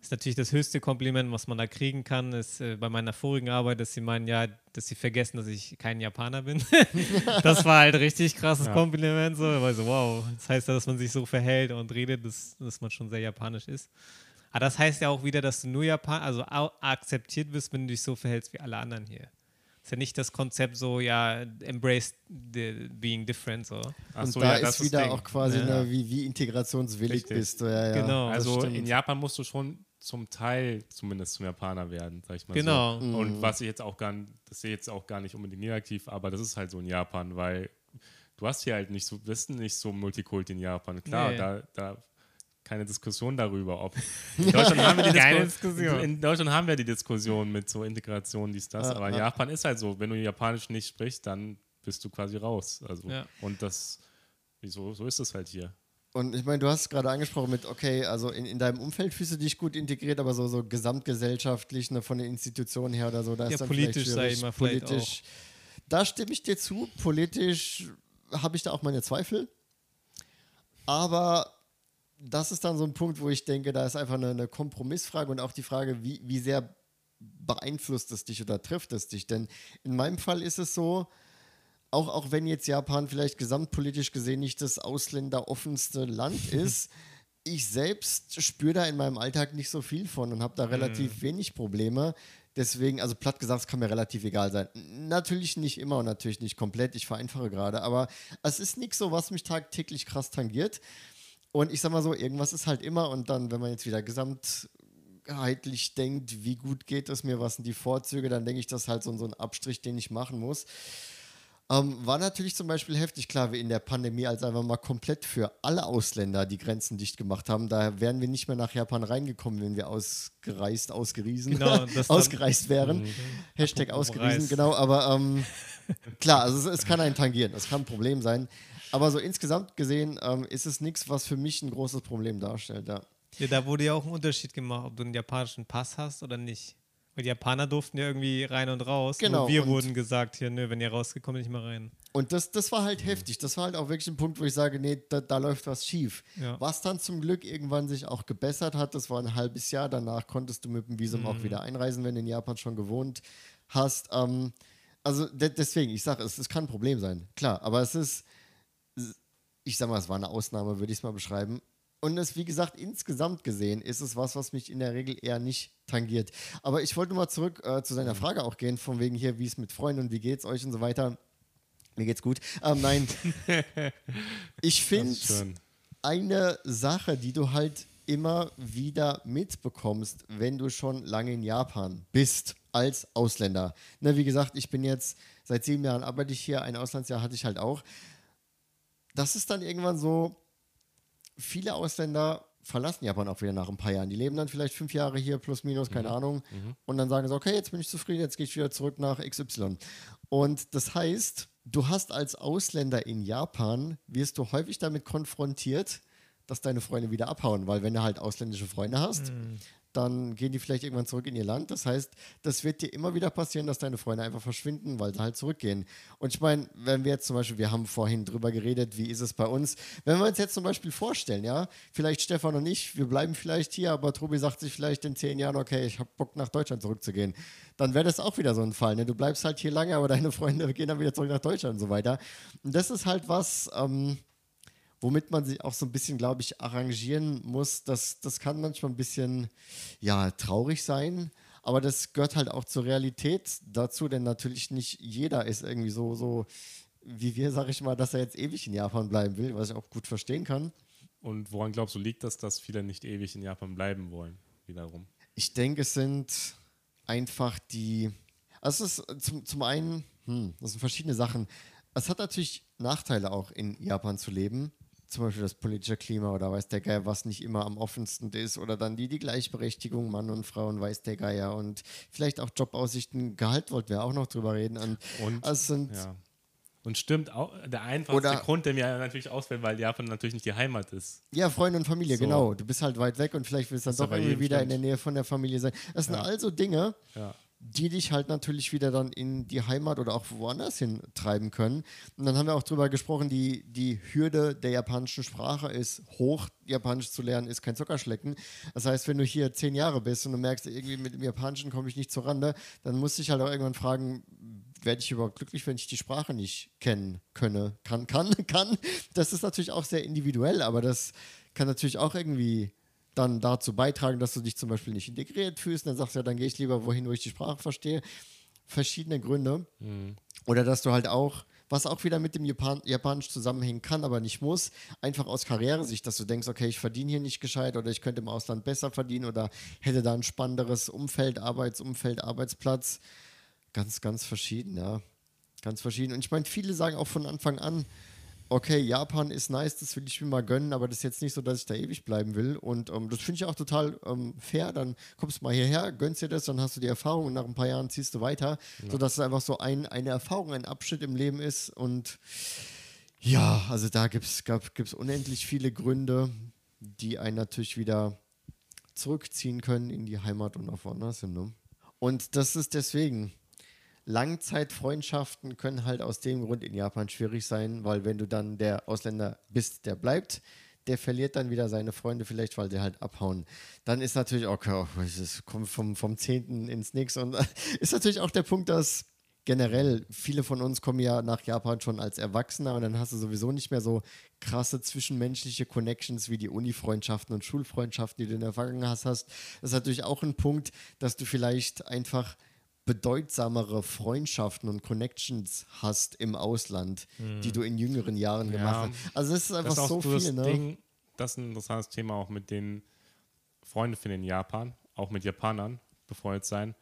ist natürlich das höchste Kompliment, was man da kriegen kann, ist äh, bei meiner vorigen Arbeit, dass sie meinen, ja, dass sie vergessen, dass ich kein Japaner bin. das war halt richtig krasses ja. Kompliment. So. Weil so, wow, das heißt ja, dass man sich so verhält und redet, dass, dass man schon sehr japanisch ist. Aber das heißt ja auch wieder, dass du nur Japan, also akzeptiert wirst, wenn du dich so verhältst wie alle anderen hier. Ist ja nicht das Konzept so, ja, embrace the being different. So. Ach und so, da ja, ist wieder auch quasi, ja. ne, wie, wie integrationswillig Richtig. bist du. Ja, genau. Also in Japan musst du schon zum Teil zumindest zum Japaner werden, sag ich mal Genau. so. Und was ich jetzt auch gar nicht, das sehe ich jetzt auch gar nicht unbedingt negativ, aber das ist halt so in Japan, weil du hast hier halt nicht so, bist nicht so Multikult in Japan. Klar, Nee. da, da keine Diskussion darüber, ob in Deutschland haben wir die Keine Disku- Diskussion. In Deutschland haben wir die Diskussion mit so Integration, dies, das, Ja, aber in ja. Japan ist halt so, wenn du Japanisch nicht sprichst, dann bist du quasi raus. Also Ja. und das, wieso, so ist es halt hier. Und ich meine, du hast es gerade angesprochen mit, okay, also in, in deinem Umfeld fühlst du dich gut integriert, aber so, so gesamtgesellschaftlich, ne, von den Institutionen her oder so, da ist Ja, dann politisch, vielleicht sag ich mal, vielleicht politisch, da stimme ich dir zu. Politisch habe ich da auch meine Zweifel. Aber das ist dann so ein Punkt, wo ich denke, da ist einfach eine, eine Kompromissfrage und auch die Frage, wie, wie sehr beeinflusst es dich oder trifft es dich? Denn in meinem Fall ist es so, auch, auch wenn jetzt Japan vielleicht gesamtpolitisch gesehen nicht das ausländeroffenste Land ist, ich selbst spüre da in meinem Alltag nicht so viel von und habe da relativ wenig Probleme. Deswegen, also platt gesagt, es kann mir relativ egal sein. Natürlich nicht immer und natürlich nicht komplett, ich vereinfache gerade, aber es ist nichts so, was mich tagtäglich krass tangiert. Und ich sag mal so, irgendwas ist halt immer und dann, wenn man jetzt wieder gesamtheitlich denkt, wie gut geht es mir, was sind die Vorzüge, dann denke ich, das ist halt so, so ein Abstrich, den ich machen muss. Ähm, war natürlich zum Beispiel heftig, klar, wie in der Pandemie, als einfach mal komplett für alle Ausländer die Grenzen dicht gemacht haben. Da wären wir nicht mehr nach Japan reingekommen, wenn wir ausgereist, ausgeriesen, Genau, ausgereist wären. Hashtag Apropos ausgewiesen, Reis. genau, aber ähm, klar, also es, es kann einen tangieren, es kann ein Problem sein. Aber so insgesamt gesehen ähm, ist es nichts, was für mich ein großes Problem darstellt, ja. Ja, da wurde ja auch ein Unterschied gemacht, ob du einen japanischen Pass hast oder nicht. Weil die Japaner durften ja irgendwie rein und raus. Genau, Nur wir und- wurden gesagt, hier, nö, wenn ihr rausgekommen, nicht mehr rein. Und das, das war halt heftig. Das war halt auch wirklich ein Punkt, wo ich sage, nee, da, da läuft was schief. Ja. Was dann zum Glück irgendwann sich auch gebessert hat, das war ein halbes Jahr. Danach konntest du mit dem Visum auch wieder einreisen, wenn du in Japan schon gewohnt hast. Ähm, also de deswegen, ich sage, es, es kann ein Problem sein. Klar, aber es ist, ich sag mal, es war eine Ausnahme, würde ich es mal beschreiben. Und es, wie gesagt, insgesamt gesehen ist es was, was mich in der Regel eher nicht tangiert. Aber ich wollte mal zurück äh, zu seiner Frage auch gehen, von wegen hier, wie es mit Freunden und wie geht's euch und so weiter. Mir geht's gut. Ähm, nein, ich finde eine Sache, die du halt immer wieder mitbekommst, wenn du schon lange in Japan bist als Ausländer. Ne, wie gesagt, ich bin jetzt seit sieben Jahren arbeite ich hier, ein Auslandsjahr hatte ich halt auch. Das ist dann irgendwann so, viele Ausländer verlassen Japan auch wieder nach ein paar Jahren. Die leben dann vielleicht fünf Jahre hier, plus minus, keine Ahnung. Und dann sagen sie, okay, jetzt bin ich zufrieden, jetzt gehe ich wieder zurück nach XY. Und das heißt, du hast als Ausländer in Japan, wirst du häufig damit konfrontiert, dass deine Freunde wieder abhauen, weil wenn du halt ausländische Freunde hast, dann gehen die vielleicht irgendwann zurück in ihr Land. Das heißt, das wird dir immer wieder passieren, dass deine Freunde einfach verschwinden, weil sie halt zurückgehen. Und ich meine, wenn wir jetzt zum Beispiel, wir haben vorhin drüber geredet, wie ist es bei uns, wenn wir uns jetzt zum Beispiel vorstellen, ja, vielleicht Stefan und ich, wir bleiben vielleicht hier, aber Tobi sagt sich vielleicht in zehn Jahren, okay, ich habe Bock nach Deutschland zurückzugehen, dann wäre das auch wieder so ein Fall. Ne? Du bleibst halt hier lange, aber deine Freunde gehen dann wieder zurück nach Deutschland und so weiter. Und das ist halt was, ähm, womit man sich auch so ein bisschen, glaube ich, arrangieren muss. Das, das kann manchmal ein bisschen, ja, traurig sein. Aber das gehört halt auch zur Realität dazu, denn natürlich nicht jeder ist irgendwie so, so wie wir, sage ich mal, dass er jetzt ewig in Japan bleiben will, was ich auch gut verstehen kann. Und woran glaubst du, liegt das, dass viele nicht ewig in Japan bleiben wollen? Wiederum. Ich denke, es sind einfach die. Also es ist zum, zum einen, hm, das sind verschiedene Sachen. Es hat natürlich Nachteile auch in Japan zu leben. Zum Beispiel das politische Klima oder weiß der Geier, was nicht immer am offensten ist. Oder dann die, die Gleichberechtigung, Mann und Frau und weiß der Geier. Und vielleicht auch Jobaussichten, Gehalt wollten wir auch noch drüber reden. Und, Und, es sind, ja. Und stimmt, auch, der einfachste Oder- Grund, der mir natürlich ausfällt, weil Japan natürlich nicht die Heimat ist. Ja, Freunde und Familie, So. genau. Du bist halt weit weg und vielleicht willst du dann doch irgendwie jedem wieder in stimmt. der Nähe von der Familie sein. Das sind also Dinge, Ja. Die dich halt natürlich wieder dann in die Heimat oder auch woanders hin treiben können. Und dann haben wir auch drüber gesprochen, die, die Hürde der japanischen Sprache ist hoch. Japanisch zu lernen ist kein Zuckerschlecken. Das heißt, wenn du hier zehn Jahre bist und du merkst, irgendwie mit dem Japanischen komme ich nicht zur Rande, dann musst du dich halt auch irgendwann fragen, werde ich überhaupt glücklich, wenn ich die Sprache nicht kennen könne, kann, kann, kann. Das ist natürlich auch sehr individuell, aber das kann natürlich auch irgendwie dann dazu beitragen, dass du dich zum Beispiel nicht integriert fühlst. Und dann sagst du ja, dann gehe ich lieber wohin, wo ich die Sprache verstehe. Verschiedene Gründe. Oder dass du halt auch, was auch wieder mit dem Japan Japanisch zusammenhängen kann, aber nicht muss. Einfach aus Karrieresicht, dass du denkst, okay, ich verdiene hier nicht gescheit oder ich könnte im Ausland besser verdienen oder hätte da ein spannenderes Umfeld, Arbeitsumfeld, Arbeitsplatz. Ganz, ganz verschieden, ja. Ganz verschieden. Und ich meine, viele sagen auch von Anfang an, okay, Japan ist nice, das will ich mir mal gönnen, aber das ist jetzt nicht so, dass ich da ewig bleiben will. Und ähm, das finde ich auch total ähm, fair. Dann kommst du mal hierher, gönnst dir das, dann hast du die Erfahrung und nach ein paar Jahren ziehst du weiter, ja. sodass es einfach so ein, eine Erfahrung, ein Abschnitt im Leben ist. Und ja, also da gibt es unendlich viele Gründe, die einen natürlich wieder zurückziehen können in die Heimat und auf woanders hin. Ne? Und das ist deswegen Langzeitfreundschaften können halt aus dem Grund in Japan schwierig sein, weil wenn du dann der Ausländer bist, der bleibt, der verliert dann wieder seine Freunde vielleicht, weil sie halt abhauen. Dann ist natürlich, okay, es kommt vom, vom 10. ins Nix und ist natürlich auch der Punkt, dass generell viele von uns kommen ja nach Japan schon als Erwachsener und dann hast du sowieso nicht mehr so krasse zwischenmenschliche Connections wie die Uni-Freundschaften und Schulfreundschaften, die du in der Vergangenheit hast. Das ist natürlich auch ein Punkt, dass du vielleicht einfach bedeutsamere Freundschaften und Connections hast im Ausland, mhm. die du in jüngeren Jahren gemacht hast. Also es ist einfach das ist so viel. Ne? Ding, das ist ein interessantes Thema auch mit den Freunden finden in Japan, auch mit Japanern befreundet sein.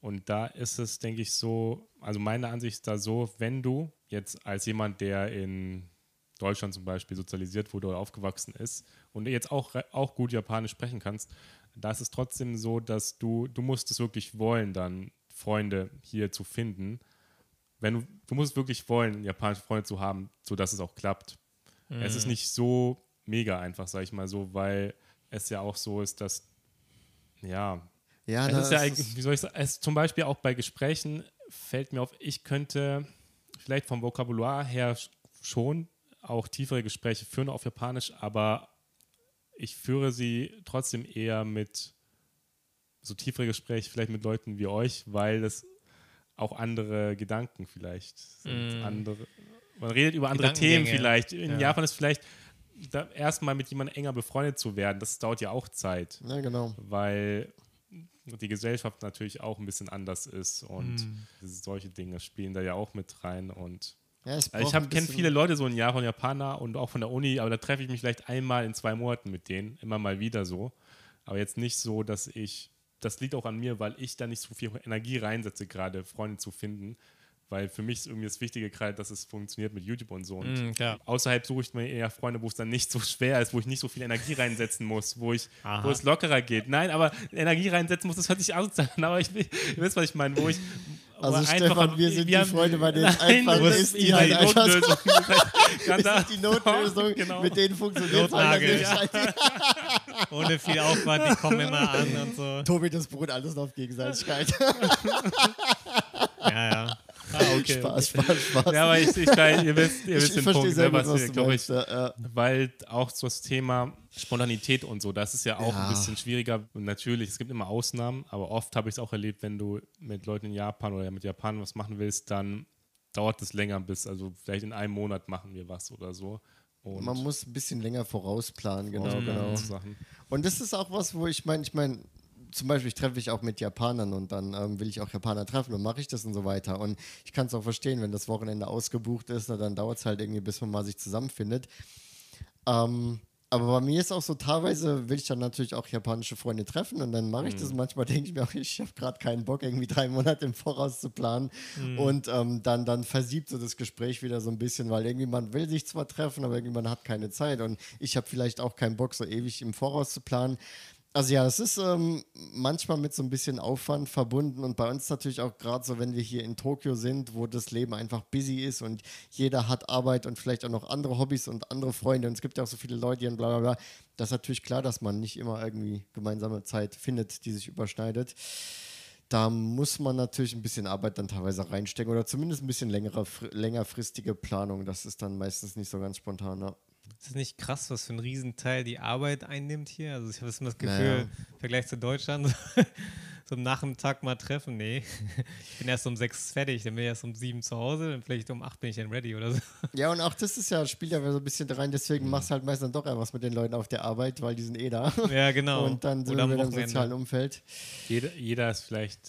Und da ist es, denke ich, so, also meine Ansicht ist da so, wenn du jetzt als jemand, der in Deutschland zum Beispiel sozialisiert wurde oder aufgewachsen ist und jetzt auch, auch gut Japanisch sprechen kannst, da ist es trotzdem so, dass du, du musst es wirklich wollen, dann Freunde hier zu finden. Wenn du, du musst wirklich wollen, japanische Freunde zu haben, sodass es auch klappt. Mhm. Es ist mhm. nicht so mega einfach, sag ich mal so, weil es ja auch so ist, dass, ja, ja, es ist ja eigentlich, wie soll ich sagen, es zum Beispiel auch bei Gesprächen fällt mir auf, ich könnte vielleicht vom Vokabular her schon auch tiefere Gespräche führen auf Japanisch, aber ich führe sie trotzdem eher mit so tiefere Gespräche vielleicht mit Leuten wie euch, weil das auch andere Gedanken vielleicht sind. Mm. Andere, man redet über andere Themen vielleicht. In ja. Japan ist vielleicht erstmal mit jemandem enger befreundet zu werden, das dauert ja auch Zeit. Ja, genau. Weil die Gesellschaft natürlich auch ein bisschen anders ist und mm. solche Dinge spielen da ja auch mit rein und ja, also ich kenne viele Leute so in Japan, Japaner und auch von der Uni, aber da treffe ich mich vielleicht einmal in zwei Monaten mit denen, immer mal wieder so. Aber jetzt nicht so, dass ich das liegt auch an mir, weil ich da nicht so viel Energie reinsetze, gerade Freunde zu finden. Weil für mich ist irgendwie das Wichtige gerade, dass es funktioniert mit YouTube und so. Und mm, außerhalb suche ich mir eher Freunde, wo es dann nicht so schwer ist, wo ich nicht so viel Energie reinsetzen muss, wo ich, wo es lockerer geht. Nein, aber Energie reinsetzen muss, das hört sich aus an, aber ich, ich weiß, was ich meine, wo ich, also Stefan, wir sind wir die Freunde, bei denen es einfach ist, die halt einfach so, ist die Notlösung, genau. mit denen funktioniert es halt. Ohne viel Aufwand, die kommen immer an und so. Tobi, das beruht alles auf Gegenseitigkeit. ja, ja. Ah, okay. Spaß, Spaß, Spaß. Ja, aber ich, ich, ihr wisst, ihr wisst den Punkt, sehr was, was ihr, glaube ich, ja. weil auch so das Thema Spontanität und so, das ist ja auch ja. ein bisschen schwieriger. Und natürlich, es gibt immer Ausnahmen, aber oft habe ich es auch erlebt, wenn du mit Leuten in Japan oder mit Japan was machen willst, dann dauert es länger bis, also vielleicht in einem Monat machen wir was oder so. Und Man muss ein bisschen länger vorausplanen, genau, genau. Und das ist auch was, wo ich meine, ich meine, zum Beispiel ich treffe ich auch mit Japanern und dann ähm, will ich auch Japaner treffen und mache ich das und so weiter. Und ich kann es auch verstehen, wenn das Wochenende ausgebucht ist, na, dann dauert es halt irgendwie, bis man mal sich zusammenfindet. Ähm, aber bei mir ist auch so, teilweise will ich dann natürlich auch japanische Freunde treffen und dann mache ich mhm. das. Manchmal denke ich mir auch, ich habe gerade keinen Bock, irgendwie drei Monate im Voraus zu planen. Mhm. Und ähm, dann, dann versiebt so das Gespräch wieder so ein bisschen, weil irgendwie man will sich zwar treffen, aber irgendwie man hat keine Zeit. Und ich habe vielleicht auch keinen Bock, so ewig im Voraus zu planen. Also ja, es ist ähm, manchmal mit so ein bisschen Aufwand verbunden und bei uns natürlich auch gerade so, wenn wir hier in Tokio sind, wo das Leben einfach busy ist und jeder hat Arbeit und vielleicht auch noch andere Hobbys und andere Freunde und es gibt ja auch so viele Leute und bla bla bla. Das ist natürlich klar, dass man nicht immer irgendwie gemeinsame Zeit findet, die sich überschneidet. Da muss man natürlich ein bisschen Arbeit dann teilweise reinstecken oder zumindest ein bisschen längere, längerfristige Planung. Das ist dann meistens nicht so ganz spontan. Ja. Ist das nicht krass, was für ein Riesenteil die Arbeit einnimmt hier? Also ich habe immer das Gefühl, naja. im Vergleich zu Deutschland, so nach dem Tag mal treffen, nee. Ich bin erst um sechs fertig, dann bin ich erst um sieben zu Hause, dann vielleicht um acht bin ich dann ready oder so. Ja, und auch das ist ja, spielt ja so ein bisschen rein, deswegen mhm. machst du halt meistens dann doch etwas mit den Leuten auf der Arbeit, weil die sind eh da. Ja, genau. Und dann sind oder wir im sozialen Umfeld. Jeder, jeder ist vielleicht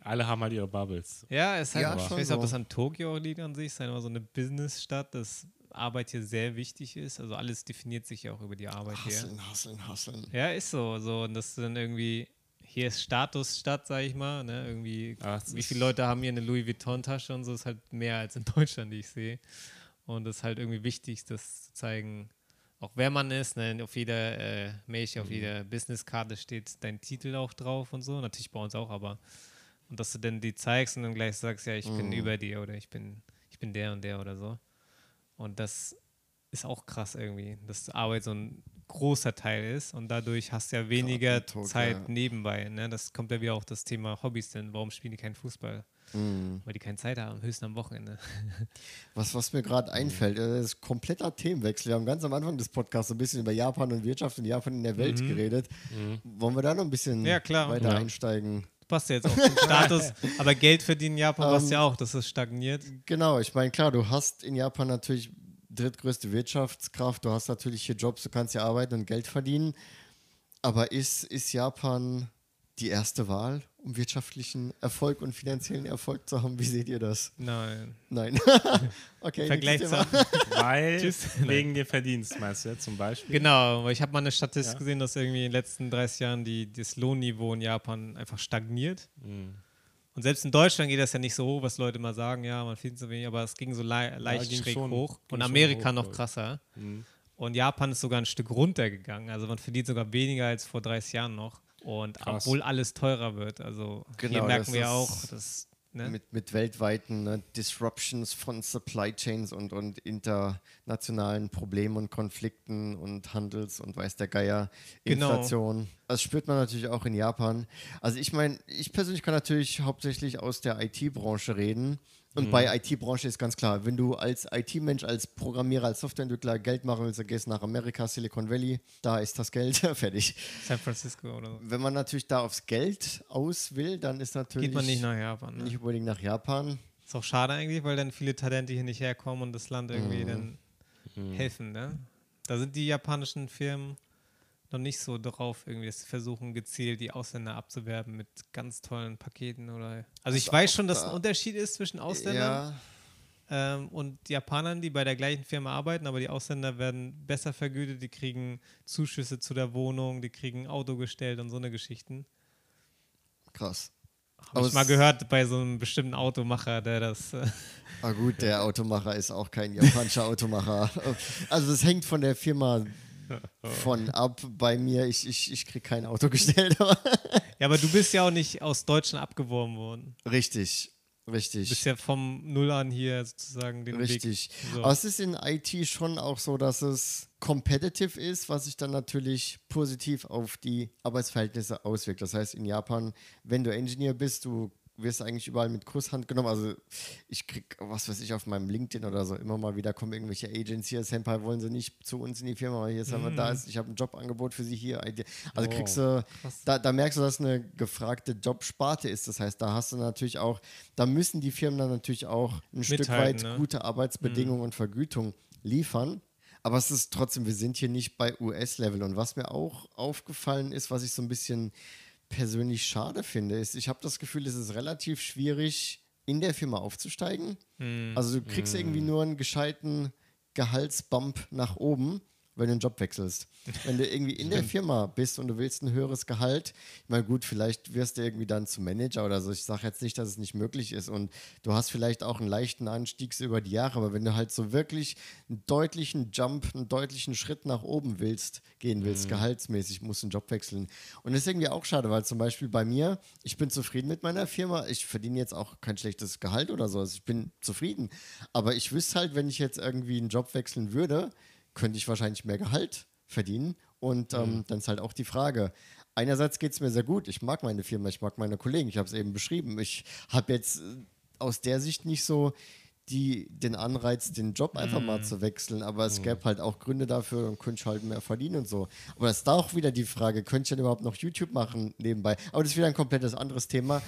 Alle haben halt ihre Bubbles. Ja, es ist halt, Ja, ich schon weiß nicht, ob so. das an Tokio liegt an sich, es ist halt immer so eine Businessstadt, dass Arbeit hier sehr wichtig ist. Also alles definiert sich ja auch über die Arbeit hier. Hasseln, hasseln, hasseln. Ja, ist so. so und das ist dann irgendwie, hier ist Statusstadt, sag ich mal. Ne? Irgendwie, es wie viele Leute haben hier eine Louis Vuitton-Tasche und so, ist halt mehr als in Deutschland, die ich sehe. Und das ist halt irgendwie wichtig, das zu zeigen, auch wer man ist. Ne? Auf jeder äh, Mhm. auf jeder Businesskarte steht dein Titel auch drauf und so. Natürlich bei uns auch, aber. Und dass du dann die zeigst und dann gleich sagst, ja, ich bin Mhm. über dir oder ich bin, ich bin der und der oder so. Und das ist auch krass irgendwie, dass Arbeit so ein großer Teil ist und dadurch hast du ja weniger Tokio, Zeit ja. nebenbei. Ne? Das kommt ja wieder auch das Thema Hobbys denn. Warum spielen die keinen Fußball? Mhm. Weil die keine Zeit haben, höchstens am Wochenende. Was, was mir gerade einfällt, äh, das ist kompletter Themenwechsel. Wir haben ganz am Anfang des Podcasts so ein bisschen über Japan und Wirtschaft und Japan in der Welt geredet. Wollen wir da noch ein bisschen Mhm. Ja, klar. weiter Ja. einsteigen? Passt ja jetzt auf den Status. Aber Geld verdienen in Japan Ähm, passt ja auch, dass es stagniert. Genau, ich meine, klar, du hast in Japan natürlich drittgrößte Wirtschaftskraft, du hast natürlich hier Jobs, du kannst hier arbeiten und Geld verdienen. Aber ist, ist Japan die erste Wahl, um wirtschaftlichen Erfolg und finanziellen Erfolg zu haben? Wie seht ihr das? Nein. Nein. okay. Vergleich nächstes zu. Thema. Weil Tschüss. wegen dir Verdienst, meinst du jetzt zum Beispiel? Genau, weil ich habe mal eine Statistik Ja. gesehen, dass irgendwie in den letzten 30 Jahren die, das Lohnniveau in Japan einfach stagniert. Mhm. Und selbst in Deutschland geht das ja nicht so hoch, was Leute mal sagen, ja, man verdient so wenig, aber es ging so le leicht ging schräg schon- hoch. Und Amerika hoch, noch krasser. Mhm. Und Japan ist sogar ein Stück runtergegangen. Also man verdient sogar weniger als vor 30 Jahren noch. Und Krass. obwohl alles teurer wird. Also hier Genau, merken das wir auch, dass. Ne? Mit, mit weltweiten ne, Disruptions von Supply Chains und, und internationalen Problemen und Konflikten und Handels- und weiß der Geier, Genau. Das spürt man natürlich auch in Japan. Also ich meine, ich persönlich kann natürlich hauptsächlich aus der IT-Branche reden. Und bei IT-Branche ist ganz klar, wenn du als IT-Mensch, als Programmierer, als Softwareentwickler Geld machen willst, dann gehst du nach Amerika, Silicon Valley, da ist das Geld fertig. San Francisco oder so. Wenn man natürlich da aufs Geld aus will, dann ist natürlich Geht man nicht nach Japan. Ne? nicht unbedingt nach Japan. Ist auch schade eigentlich, weil dann viele Talente hier nicht herkommen und das Land irgendwie dann helfen. Ne? Da sind die japanischen Firmen noch nicht so drauf, irgendwie, dass sie versuchen, gezielt die Ausländer abzuwerben mit ganz tollen Paketen oder. Also ich weiß schon, dass da- ein Unterschied ist zwischen Ausländern Ja, ähm, und Japanern, die bei der gleichen Firma arbeiten, aber die Ausländer werden besser vergütet, die kriegen Zuschüsse zu der Wohnung, die kriegen Auto gestellt und so eine Geschichten. krass. Habe ich mal es- gehört bei so einem bestimmten Automacher, der das. Äh, Ah gut, der Automacher ist auch kein japanischer Automacher. Also das hängt von der Firma von ab. Bei mir, ich, ich, ich kriege kein Auto gestellt. aber- Ja, aber du bist ja auch nicht aus Deutschland abgeworben worden. richtig, Du bist richtig. ja vom Null an hier sozusagen den Richtig. Weg. So. Aber es ist in IT schon auch so, dass es competitive ist, was sich dann natürlich positiv auf die Arbeitsverhältnisse auswirkt. Das heißt, in Japan, wenn du Engineer bist, du wirst eigentlich überall mit Kusshand genommen. Also ich krieg, was weiß ich, auf meinem LinkedIn oder so immer mal wieder kommen irgendwelche Agents hier, Senpai, wollen sie nicht zu uns in die Firma, aber hier ist aber da ist, ich habe ein Jobangebot für sie hier. Also Wow. kriegst du, da, da merkst du, dass eine gefragte Jobsparte ist. Das heißt, da hast du natürlich auch, da müssen die Firmen dann natürlich auch ein Stück Mithalten, weit ne? gute Arbeitsbedingungen und Vergütung liefern. Aber es ist trotzdem, wir sind hier nicht bei US-Level. Und was mir auch aufgefallen ist, was ich so ein bisschen persönlich schade finde, ist, ich habe das Gefühl, es ist relativ schwierig, in der Firma aufzusteigen. Also du kriegst irgendwie nur einen gescheiten Gehaltsbump nach oben, wenn du einen Job wechselst. Wenn du irgendwie in der Firma bist und du willst ein höheres Gehalt, ich meine, gut, vielleicht wirst du irgendwie dann zum Manager oder so. Ich sage jetzt nicht, dass es nicht möglich ist und du hast vielleicht auch einen leichten Anstieg über die Jahre, aber wenn du halt so wirklich einen deutlichen Jump, einen deutlichen Schritt nach oben willst, gehen willst, gehaltsmäßig, musst du einen Job wechseln. Und das ist irgendwie auch schade, weil zum Beispiel bei mir, ich bin zufrieden mit meiner Firma, ich verdiene jetzt auch kein schlechtes Gehalt oder so, also ich bin zufrieden. Aber ich wüsste halt, wenn ich jetzt irgendwie einen Job wechseln würde, könnte ich wahrscheinlich mehr Gehalt verdienen. Und ähm, dann ist halt auch die Frage. Einerseits geht es mir sehr gut. Ich mag meine Firma, ich mag meine Kollegen. Ich habe es eben beschrieben. Ich habe jetzt äh, aus der Sicht nicht so die, den Anreiz, den Job einfach mal zu wechseln. Aber es gäbe halt auch Gründe dafür und könnte ich halt mehr verdienen und so. Aber das ist da auch wieder die Frage, könnte ich denn überhaupt noch YouTube machen nebenbei? Aber das ist wieder ein komplettes anderes Thema.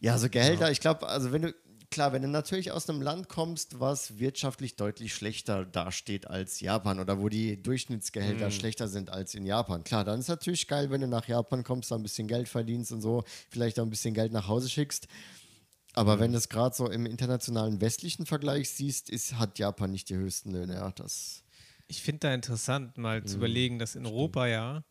Ja, so Gehälter, ich glaube, also wenn du klar, wenn du natürlich aus einem Land kommst, was wirtschaftlich deutlich schlechter dasteht als Japan oder wo die Durchschnittsgehälter Mhm. schlechter sind als in Japan, klar, dann ist natürlich geil, wenn du nach Japan kommst, da ein bisschen Geld verdienst und so, vielleicht auch ein bisschen Geld nach Hause schickst. Aber Mhm. wenn du es gerade so im internationalen westlichen Vergleich siehst, ist, hat Japan nicht die höchsten Löhne. Ja, das Ich finde da interessant, mal Mhm. zu überlegen, dass in Europa ja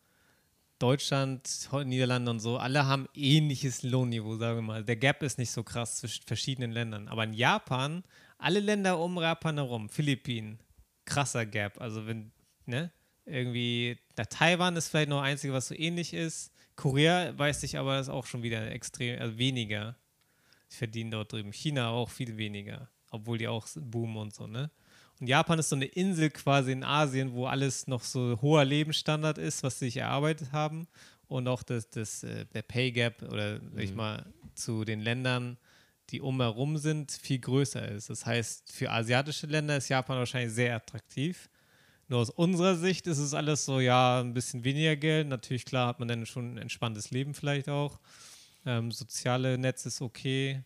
Deutschland, Niederlande und so, alle haben ähnliches Lohnniveau, sagen wir mal. Der Gap ist nicht so krass zwischen verschiedenen Ländern. Aber in Japan, alle Länder um Japan herum, Philippinen, krasser Gap. Also wenn, ne, irgendwie, da Taiwan ist vielleicht noch einzige, was so ähnlich ist. Korea weiß ich aber, ist auch schon wieder extrem, also weniger. Die verdienen dort drüben. China auch viel weniger, obwohl die auch boomen und so, ne? Und Japan ist so eine Insel quasi in Asien, wo alles noch so hoher Lebensstandard ist, was sie sich erarbeitet haben. Und auch das, das, äh, der Pay Gap oder sag ich mal zu den Ländern, die umherum sind, viel größer ist. Das heißt, für asiatische Länder ist Japan wahrscheinlich sehr attraktiv. Nur aus unserer Sicht ist es alles so, ja, ein bisschen weniger Geld. Natürlich, klar, hat man dann schon ein entspanntes Leben vielleicht auch. Ähm, soziale Netz ist okay.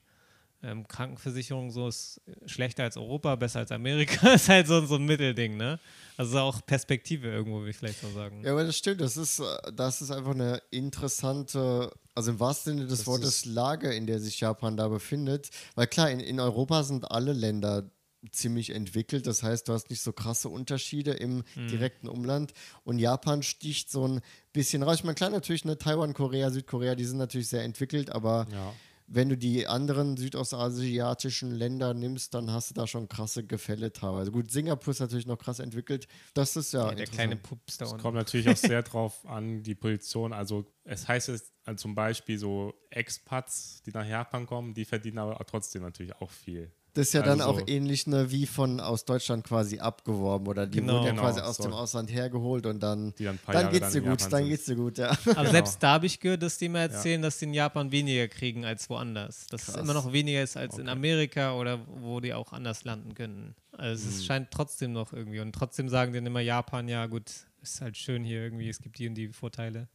Ähm, Krankenversicherung so ist schlechter als Europa, besser als Amerika. ist halt so, so ein Mittelding, ne? Also auch Perspektive irgendwo, würde ich vielleicht mal sagen. Ja, aber das stimmt. Das ist, äh, das ist einfach eine interessante, also im wahrsten Sinne des Das Wortes, Lage, in der sich Japan da befindet. Weil klar, in, in Europa sind alle Länder ziemlich entwickelt. Das heißt, du hast nicht so krasse Unterschiede im Mhm. direkten Umland. Und Japan sticht so ein bisschen raus. Ich meine, klar, natürlich, ne, Taiwan, Korea, Südkorea, die sind natürlich sehr entwickelt, aber Ja. Wenn du die anderen südostasiatischen Länder nimmst, dann hast du da schon krasse Gefälle teilweise. Gut, Singapur ist natürlich noch krass entwickelt. Das ist ja, Ja, der kleine. Pups da Es unten. kommt natürlich auch sehr drauf an, die Position. Also es heißt jetzt also zum Beispiel so Expats, die nach Japan kommen, die verdienen aber trotzdem natürlich auch viel. Das ist ja Also dann auch so- ähnlich ne, wie von aus Deutschland quasi abgeworben oder die Genau. wurden ja Genau, quasi aus so. dem Ausland hergeholt und dann, Die dann dann geht's dann dir in gut, dann geht's dir gut, ja. Aber selbst da habe ich gehört, dass die mir erzählen, Ja. dass die in Japan weniger kriegen als woanders. Dass es Krass. immer noch weniger ist als in Okay. Amerika oder wo die auch anders landen können. Also Mhm. es scheint trotzdem noch irgendwie. Und trotzdem sagen die dann immer Japan, ja gut, ist halt schön hier irgendwie, es gibt die und die Vorteile,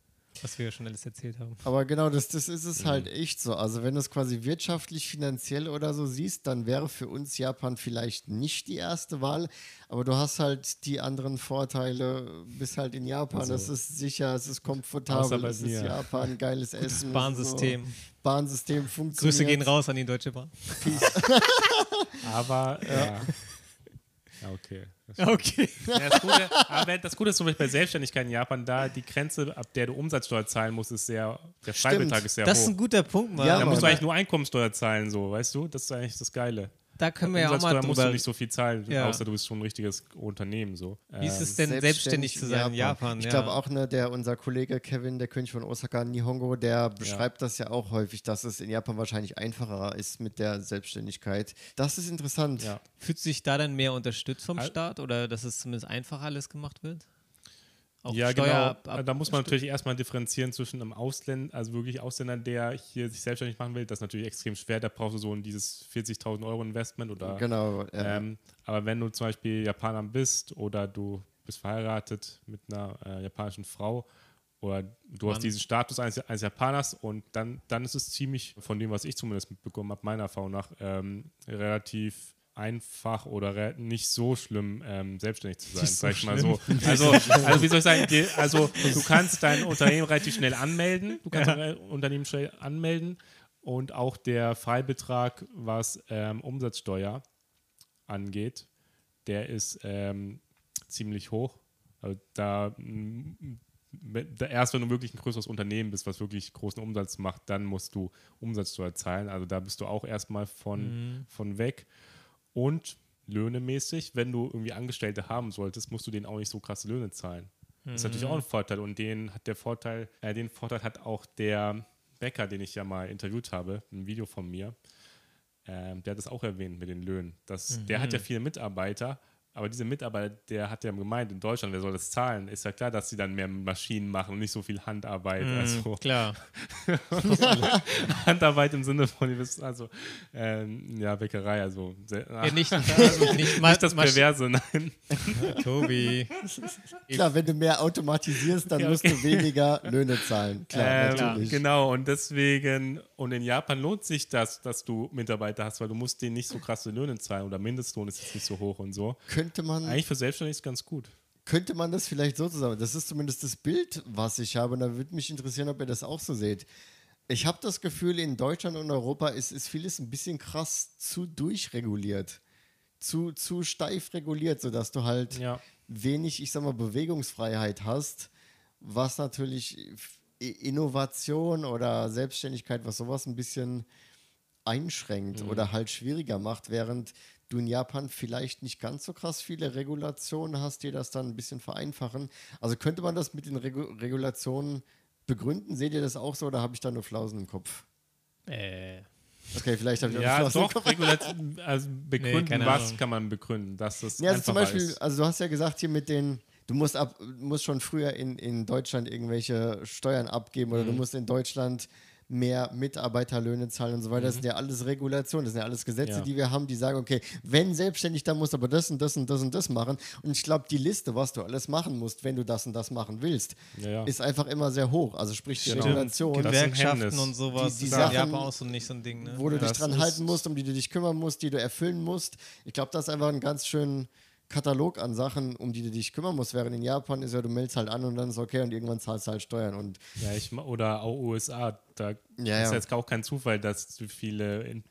was wir ja schon alles erzählt haben. Aber genau, das, das ist es Mhm. halt echt so. Also wenn du es quasi wirtschaftlich, finanziell oder so siehst, dann wäre für uns Japan vielleicht nicht die erste Wahl, aber du hast halt die anderen Vorteile, bist halt in Japan, Also, es ist sicher, es ist komfortabel, es ist. Japan, geiles Das Essen. Bahnsystem. So, Bahnsystem funktioniert. Grüße gehen raus an die Deutsche Bahn. Aber ja. Ja, okay. Das, Okay. ja, das, Gute, aber das Gute ist zum Beispiel bei Selbstständigkeit in Japan, da die Grenze, ab der du Umsatzsteuer zahlen musst, ist sehr, der Freibetrag ist sehr Das ist hoch. ein guter Punkt. Ja, Da Mann. musst du eigentlich nur Einkommensteuer zahlen, so, weißt du? Das ist eigentlich das Geile. Da können wir ja auch mal Umsatzsteuer musst du drüber. nicht so viel zahlen, Ja. außer du bist schon ein richtiges Unternehmen. So. Wie ist Ähm, es denn, selbstständig, zu sein in Japan? Ich ja. glaube auch, ne, der unser Kollege Kevin, der König von Osaka, Nihongo, der beschreibt das ja auch häufig, dass es in Japan wahrscheinlich einfacher ist mit der Selbstständigkeit. Das ist interessant. Ja. Fühlt sich da dann mehr unterstützt vom Staat oder dass es zumindest einfach alles gemacht wird? Auch ja, Steuer genau. ab- da muss man natürlich erstmal differenzieren zwischen einem Ausländer, also wirklich Ausländer, der hier sich selbstständig machen will. Das ist natürlich extrem schwer. Da brauchst du so ein dieses 40.000 Euro Investment oder. Genau. ja. Ähm, aber wenn du zum Beispiel Japaner bist oder du bist verheiratet mit einer äh, japanischen Frau oder du Mann. hast diesen Status eines, eines Japaners und dann, dann ist es ziemlich, von dem, was ich zumindest mitbekommen habe, meiner Erfahrung nach, ähm, relativ einfach oder nicht so schlimm, ähm, selbstständig zu sein, Nicht sag ich mal so. Also, also wie soll ich sagen, die, also du kannst dein Unternehmen relativ schnell anmelden, du kannst dein Unternehmen schnell anmelden und auch der Freibetrag, was ähm, Umsatzsteuer angeht, der ist ähm, ziemlich hoch. Also da, da erst wenn du wirklich ein größeres Unternehmen bist, was wirklich großen Umsatz macht, dann musst du Umsatzsteuer zahlen. Also da bist du auch erstmal von, von weg. Und löhnemäßig, wenn du irgendwie Angestellte haben solltest, musst du denen auch nicht so krasse Löhne zahlen. Das ist natürlich auch ein Vorteil. Und den hat der Vorteil, äh, den Vorteil hat auch der Bäcker, den ich ja mal interviewt habe, ein Video von mir. Ähm, der hat es auch erwähnt mit den Löhnen. Das, Der hat ja viele Mitarbeiter, aber diese Mitarbeiter, der hat ja gemeint, in Deutschland, wer soll das zahlen? Ist ja klar, dass sie dann mehr Maschinen machen und nicht so viel Handarbeit. Mhm, also Klar. Handarbeit im Sinne von, ihr wisst, also ähm, ja, Bäckerei, also sehr, Ja, nicht, also nicht, nicht das Perverse, nein. Tobi. Klar, wenn du mehr automatisierst, dann musst du weniger Löhne zahlen. Klar, Ähm, natürlich. Genau, und deswegen, und in Japan lohnt sich das, dass du Mitarbeiter hast, weil du musst denen nicht so krasse Löhne zahlen oder Mindestlohn ist jetzt nicht so hoch und so. Könnte man, Eigentlich für Selbstständige ist ganz gut. könnte man das vielleicht so zusammen. Das ist zumindest das Bild, was ich habe. Und da würde mich interessieren, ob ihr das auch so seht. Ich habe das Gefühl, in Deutschland und Europa ist, ist vieles ein bisschen krass zu durchreguliert. Zu, zu steif reguliert, sodass du halt Ja. wenig, ich sag mal, Bewegungsfreiheit hast, was natürlich Innovation oder Selbstständigkeit, was sowas ein bisschen einschränkt Mhm. oder halt schwieriger macht, während du in Japan vielleicht nicht ganz so krass viele Regulationen hast, die das dann ein bisschen vereinfachen. Also könnte man das mit den Regu Regulationen begründen? Seht ihr das auch so oder habe ich da nur Flausen im Kopf? Äh, Okay, vielleicht habe ich auch Ja, nur Flausen im doch. Regulation, also begründen, keine was Ahnung. kann man begründen, dass das Ja, also zum Beispiel, ist. also du hast ja gesagt hier mit den, du musst ab, musst schon früher in, in Deutschland irgendwelche Steuern abgeben oder du Mhm. musst in Deutschland mehr Mitarbeiterlöhne zahlen und so weiter. Das sind ja alles Regulationen, das sind ja alles Gesetze, Mhm. Ja. die wir haben, die sagen, okay, wenn selbstständig, dann musst du aber das und das und das und das machen. Und ich glaube, die Liste, was du alles machen musst, wenn du das und das machen willst, Ja, ja. ist einfach immer sehr hoch. Also sprich die Genau. Regulation, Gewerkschaften und sowas. Die- die Sachen, Japan auch so nicht so ein Ding. Ne? wo du Ja, dich das dran halten musst, um die du dich kümmern musst, die du erfüllen musst. Ich glaube, das ist einfach ein ganz schön Katalog an Sachen, um die du dich kümmern musst. Während in Japan ist ja, du meldest halt an und dann ist okay und irgendwann zahlst du halt Steuern. Und Ja, ich, oder auch USA, da Ja, ist ja. jetzt auch kein Zufall, dass so viele in,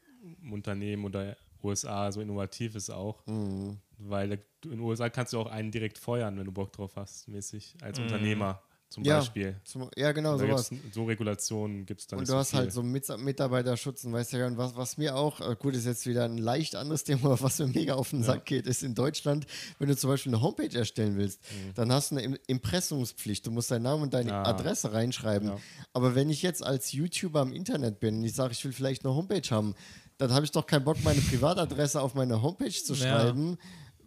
Unternehmen oder USA so innovativ ist auch. Mhm. Weil in den USA kannst du auch einen direkt feuern, wenn du Bock drauf hast, mäßig, als Unternehmer zum ja, Beispiel. zum, ja, genau, sowas. so Regulationen gibt es dann Und nicht du so hast viel. halt so Mit Mitarbeiterschutz und weißt ja, und was, was mir auch, äh, gut, ist jetzt wieder ein leicht anderes Thema, was mir mega auf den Sack geht, ist in Deutschland, wenn du zum Beispiel eine Homepage erstellen willst, dann hast du eine Im Impressumspflicht. Du musst deinen Namen und deine Ah. Adresse reinschreiben. Ja. Aber wenn ich jetzt als YouTuber im Internet bin und ich sage, ich will vielleicht eine Homepage haben, dann habe ich doch keinen Bock, meine Privatadresse auf meine Homepage zu Ja. schreiben.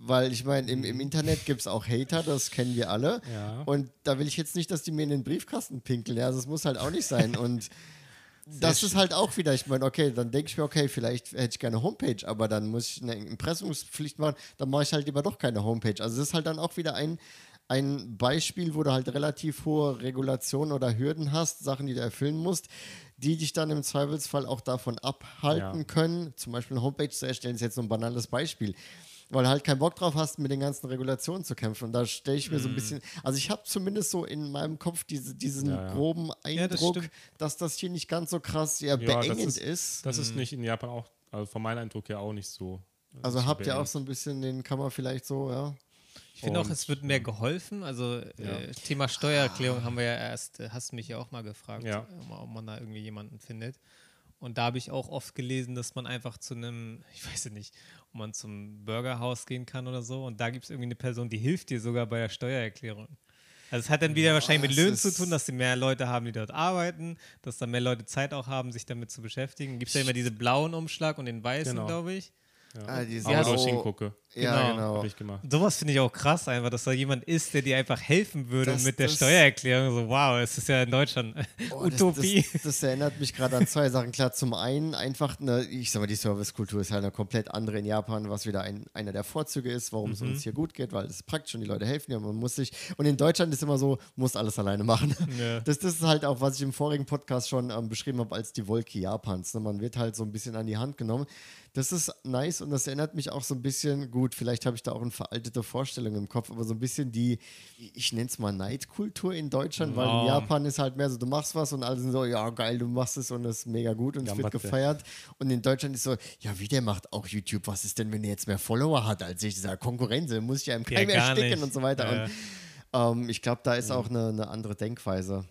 Weil ich meine, im, im Internet gibt es auch Hater, das kennen wir alle. Ja. Und da will ich jetzt nicht, dass die mir in den Briefkasten pinkeln. Ja, das muss halt auch nicht sein. Und das ist halt auch wieder, ich meine, okay, dann denke ich mir, okay, vielleicht hätte ich gerne Homepage, aber dann muss ich eine Impressumspflicht machen, dann mache ich halt lieber doch keine Homepage. Also das ist halt dann auch wieder ein, ein Beispiel, wo du halt relativ hohe Regulationen oder Hürden hast, Sachen, die du erfüllen musst, die dich dann im Zweifelsfall auch davon abhalten Ja. können, zum Beispiel eine Homepage zu erstellen, ist jetzt so ein banales Beispiel. Weil du halt keinen Bock drauf hast, mit den ganzen Regulationen zu kämpfen. Und da stelle ich mir so ein bisschen, also ich habe zumindest so in meinem Kopf diese, diesen Mhm. Ja, ja. groben Ja, das Eindruck, stimmt. dass das hier nicht ganz so krass ja, Ja, das beengend ist- ist. Das ist nicht in Japan auch, also von meinem Eindruck her auch nicht so. Also so habt ihr beengend. auch so ein bisschen, den kann man vielleicht so, ja. Ich finde auch, es wird mehr geholfen. Also äh, Thema Steuererklärung haben wir ja erst, äh, hast du mich ja auch mal gefragt, Ja. äh, ob man da irgendwie jemanden findet. Und da habe ich auch oft gelesen, dass man einfach zu einem, ich weiß ja nicht, ob man zum Burgerhaus gehen kann oder so. Und da gibt es irgendwie eine Person, die hilft dir sogar bei der Steuererklärung. Also es hat dann wieder wahrscheinlich mit Löhnen zu tun, dass die mehr Leute haben, die dort arbeiten, dass dann mehr Leute Zeit auch haben, sich damit zu beschäftigen. Gibt es ja immer diese blauen Umschlag und den weißen, Genau. glaube ich. Ja. Ah, die Aber Ja, Genau. genau. habe ich gemacht. Sowas finde ich auch krass, einfach, dass da jemand ist, der dir einfach helfen würde Das- mit der das- Steuererklärung. So, wow, es ist ja in Deutschland Oh, das, Utopie. Das, das erinnert mich gerade an zwei Sachen. Klar, zum einen einfach eine, ich sag mal, die Servicekultur ist halt eine komplett andere in Japan, was wieder ein, einer der Vorzüge ist, warum es Mhm. uns hier gut geht, weil es praktisch und die Leute helfen dir, man muss sich. Und in Deutschland ist immer so, muss alles alleine machen. Ja. Das, das ist halt auch, was ich im vorigen Podcast schon ähm, beschrieben habe, als die Wolke Japans. Ne? Man wird halt so ein bisschen an die Hand genommen. Das ist nice und das erinnert mich auch so ein bisschen, gut, vielleicht habe ich da auch eine veraltete Vorstellung im Kopf, aber so ein bisschen die, ich nenne es mal Neidkultur in Deutschland, weil in Ja. Japan ist halt mehr so, du machst was und alle sind so, ja geil, du machst es und es ist mega gut und es wird gefeiert. Und in Deutschland ist so, ja, wie der macht auch YouTube, was ist denn, wenn er jetzt mehr Follower hat als ich? Dieser Konkurrenz, muss ich ja im Ja, ersticken nicht. und so weiter. Ja. Und ähm, ich glaube, da ist auch eine, eine andere Denkweise.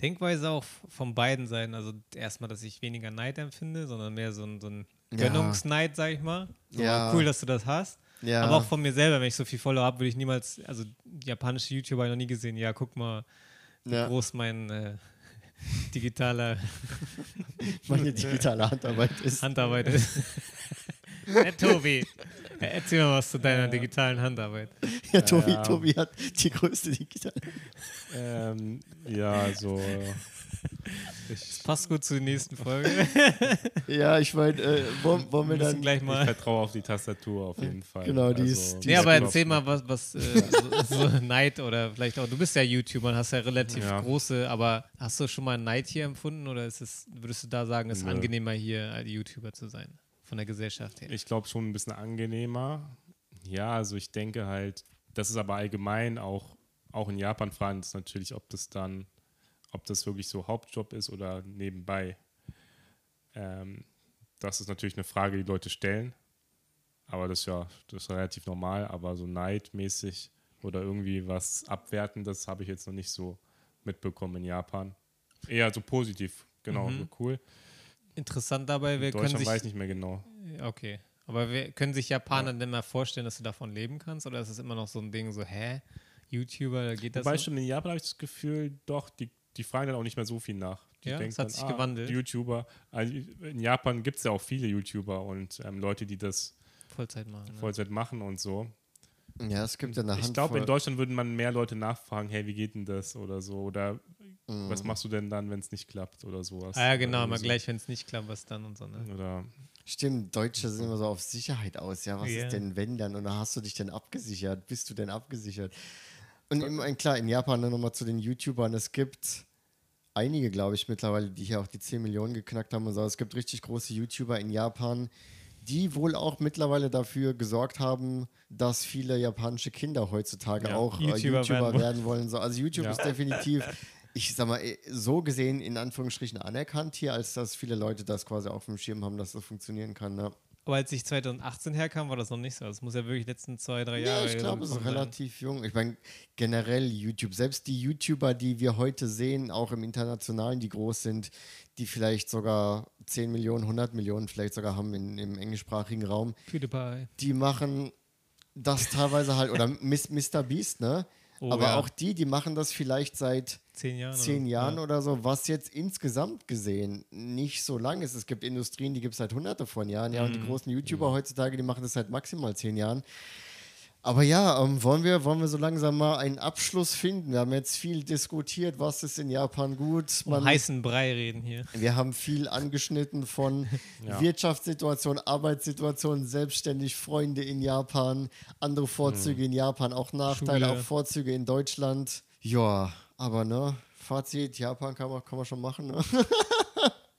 Denkweise auch von beiden Seiten. Also erstmal, dass ich weniger Neid empfinde, sondern mehr so ein, so ein. Gönnungsneid, sag ich mal. So, Ja. Cool, dass du das hast. Ja. Aber auch von mir selber, wenn ich so viel Follower habe, würde ich niemals, also japanische YouTuber habe ich noch nie gesehen. Ja, guck mal, wie Ja. groß mein äh, digitaler Meine digitale Handarbeit ist. Handarbeit ist. Der Tobi. Erzähl mal was zu deiner digitalen Handarbeit. Ja, Tobi, ja. Tobi hat die größte digitale. Ähm, ja, so. Ich, Passt gut zur nächsten Folge. Ja, ich meine, äh, wollen, wollen wir Wir dann. gleich ich mal. vertraue auf die Tastatur auf jeden Fall. Also, Genau, die ist- die Nee, ist aber erzähl mal, was, was äh, so, so Neid oder vielleicht auch, du bist ja YouTuber und hast ja relativ Ja. große, aber hast du schon mal Neid hier empfunden oder ist es, würdest du da sagen, es ist Nö. angenehmer hier als YouTuber zu sein? Von der Gesellschaft her. Ich glaube schon ein bisschen angenehmer. Ja, also ich denke halt, das ist aber allgemein auch, auch in Japan fragen ist natürlich, ob das dann, ob das wirklich so Hauptjob ist oder nebenbei. Ähm, das ist natürlich eine Frage, die Leute stellen. Aber das ist ja, das ist relativ normal, aber so neidmäßig oder irgendwie was Abwertendes habe ich jetzt noch nicht so mitbekommen in Japan. Eher so positiv, genau, Mhm. so cool. Interessant dabei, wir In können Deutschland sich. weiß ich nicht mehr genau. Okay. Aber wir, können sich Japaner denn mal vorstellen, dass du davon leben kannst? Oder ist es immer noch so ein Ding, so, hä? YouTuber, da geht das? Wobei so? stimmt, in Japan habe ich das Gefühl, doch, die, die fragen dann auch nicht mehr so viel nach. Die Ja, denken es hat dann, sich ah, gewandelt. die YouTuber. Also in Japan gibt es ja auch viele YouTuber und ähm, Leute, die das Vollzeit machen. Ne? Vollzeit machen und so. Ja, es gibt ja eine Ich glaube, in Deutschland würden man mehr Leute nachfragen, hey, wie geht denn das oder so? Oder Mhm. was machst du denn dann, wenn es nicht klappt oder sowas? Ah ja, genau, mal so. gleich, wenn es nicht klappt, was dann und so, ne? Oder Stimmt, Deutsche sind immer so auf Sicherheit aus. Ja, was Ja. ist denn, wenn dann? Und dann hast du dich denn abgesichert? Bist du denn abgesichert? Und im, klar, in Japan nochmal zu den YouTubern. Es gibt einige, glaube ich, mittlerweile, die hier auch die 10 Millionen geknackt haben und so. Es gibt richtig große YouTuber in Japan, die wohl auch mittlerweile dafür gesorgt haben, dass viele japanische Kinder heutzutage Ja, auch äh, YouTuber YouTuber, werden wollen. werden wollen. So. Also YouTube Ja. ist definitiv, ich sag mal, eh, so gesehen in Anführungsstrichen anerkannt hier, als dass viele Leute das quasi auf dem Schirm haben, dass das funktionieren kann. Ne? Aber als ich 2018 herkam, war das noch nicht so. Das muss ja wirklich letzten zwei, drei Ja, Jahre ich glaube, es ist sein. relativ jung. Ich meine, generell YouTube, selbst die YouTuber, die wir heute sehen, auch im Internationalen, die groß sind, die vielleicht sogar 10 Millionen, 100 Millionen vielleicht sogar haben in, im englischsprachigen Raum, PewDiePie. die machen das teilweise halt, oder Mr. Beast, ne? Oh, Aber ja. auch die, die machen das vielleicht seit Zehn Jahren. zehn oder? Jahren Ja. oder so, was jetzt insgesamt gesehen nicht so lang ist. Es gibt Industrien, die gibt es seit hunderte von Jahren, ja, und Mhm. die großen YouTuber heutzutage, die machen das seit maximal zehn Jahren. Aber ja, ähm, wollen, wir, wollen wir so langsam mal einen Abschluss finden? Wir haben jetzt viel diskutiert, was ist in Japan gut. Um heißen Brei reden hier. wir haben viel angeschnitten von Ja. Wirtschaftssituation, Arbeitssituation, selbstständig, Freunde in Japan, andere Vorzüge in Japan, auch Nachteile, Schule. auch Vorzüge in Deutschland. Ja, aber ne, Fazit, Japan kann man, kann man schon machen. Ne?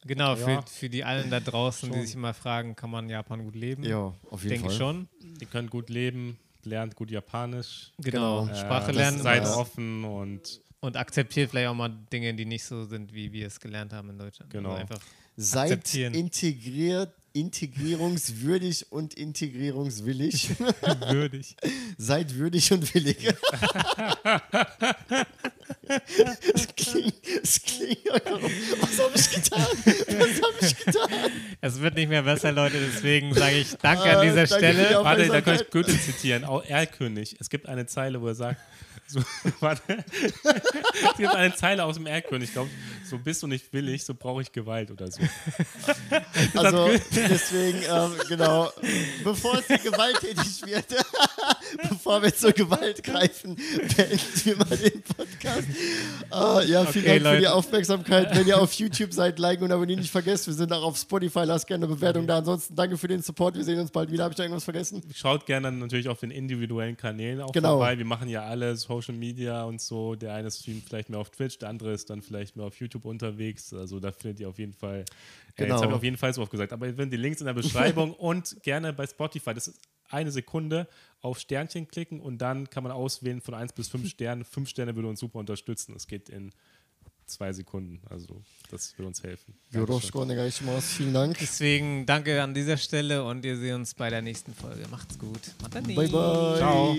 Genau, Ja. für, für die allen da draußen, die Schon. sich immer fragen, kann man in Japan gut leben? Ja, auf jeden denke Fall. schon. die können gut leben, lernt gut Japanisch. Genau. Genau. Sprache äh, lernen Seid offen und und akzeptiert vielleicht auch mal Dinge, die nicht so sind, wie wir es gelernt haben in Deutschland. Genau. Also einfach Seid Akzeptieren. integriert, integrierungswürdig und integrierungswillig. würdig. Seid würdig und willig. das klingt, das klingt. Was habe ich getan? Was habe ich getan? Es wird nicht mehr besser, Leute, deswegen sage ich danke Ah, an dieser danke für die Stelle. Warte, da kann ich. Goethe zitieren, auch Erlkönig. Es gibt eine Zeile, wo er sagt, so, warte, es gibt eine Zeile aus dem Erlkönig, ich glaube, so bist du nicht willig, so brauche ich Gewalt oder so. Also deswegen, ähm, genau, bevor es gewalttätig wird, bevor wir zur Gewalt greifen, beenden wir mal den Podcast. Äh, ja, vielen Okay, Dank für die Leute. Aufmerksamkeit. Wenn ihr auf YouTube seid, liken und abonnieren nicht vergesst. Wir sind auch auf Spotify, lasst gerne eine Bewertung da. Ansonsten danke für den Support. Wir sehen uns bald wieder. Habe ich da irgendwas vergessen? Schaut gerne natürlich auf den individuellen Kanälen auch Genau. vorbei. Wir machen ja alle Social Media und so. Der eine streamt vielleicht mehr auf Twitch, der andere ist dann vielleicht mehr auf YouTube YouTube unterwegs. Also da findet ihr auf jeden Fall. Genau. Äh, jetzt habe genau. ich auf jeden Fall so oft gesagt. Aber ihr findet die Links in der Beschreibung und gerne bei Spotify. Das ist eine Sekunde auf Sternchen klicken und dann kann man auswählen von 1 bis 5 Sternen. 5 Sterne würde uns super unterstützen. Es geht in zwei Sekunden. Also das würde uns helfen. Vielen Dank. Deswegen danke an dieser Stelle und ihr seht uns bei der nächsten Folge. Macht's gut. Matani. Bye bye. Ciao. Ciao.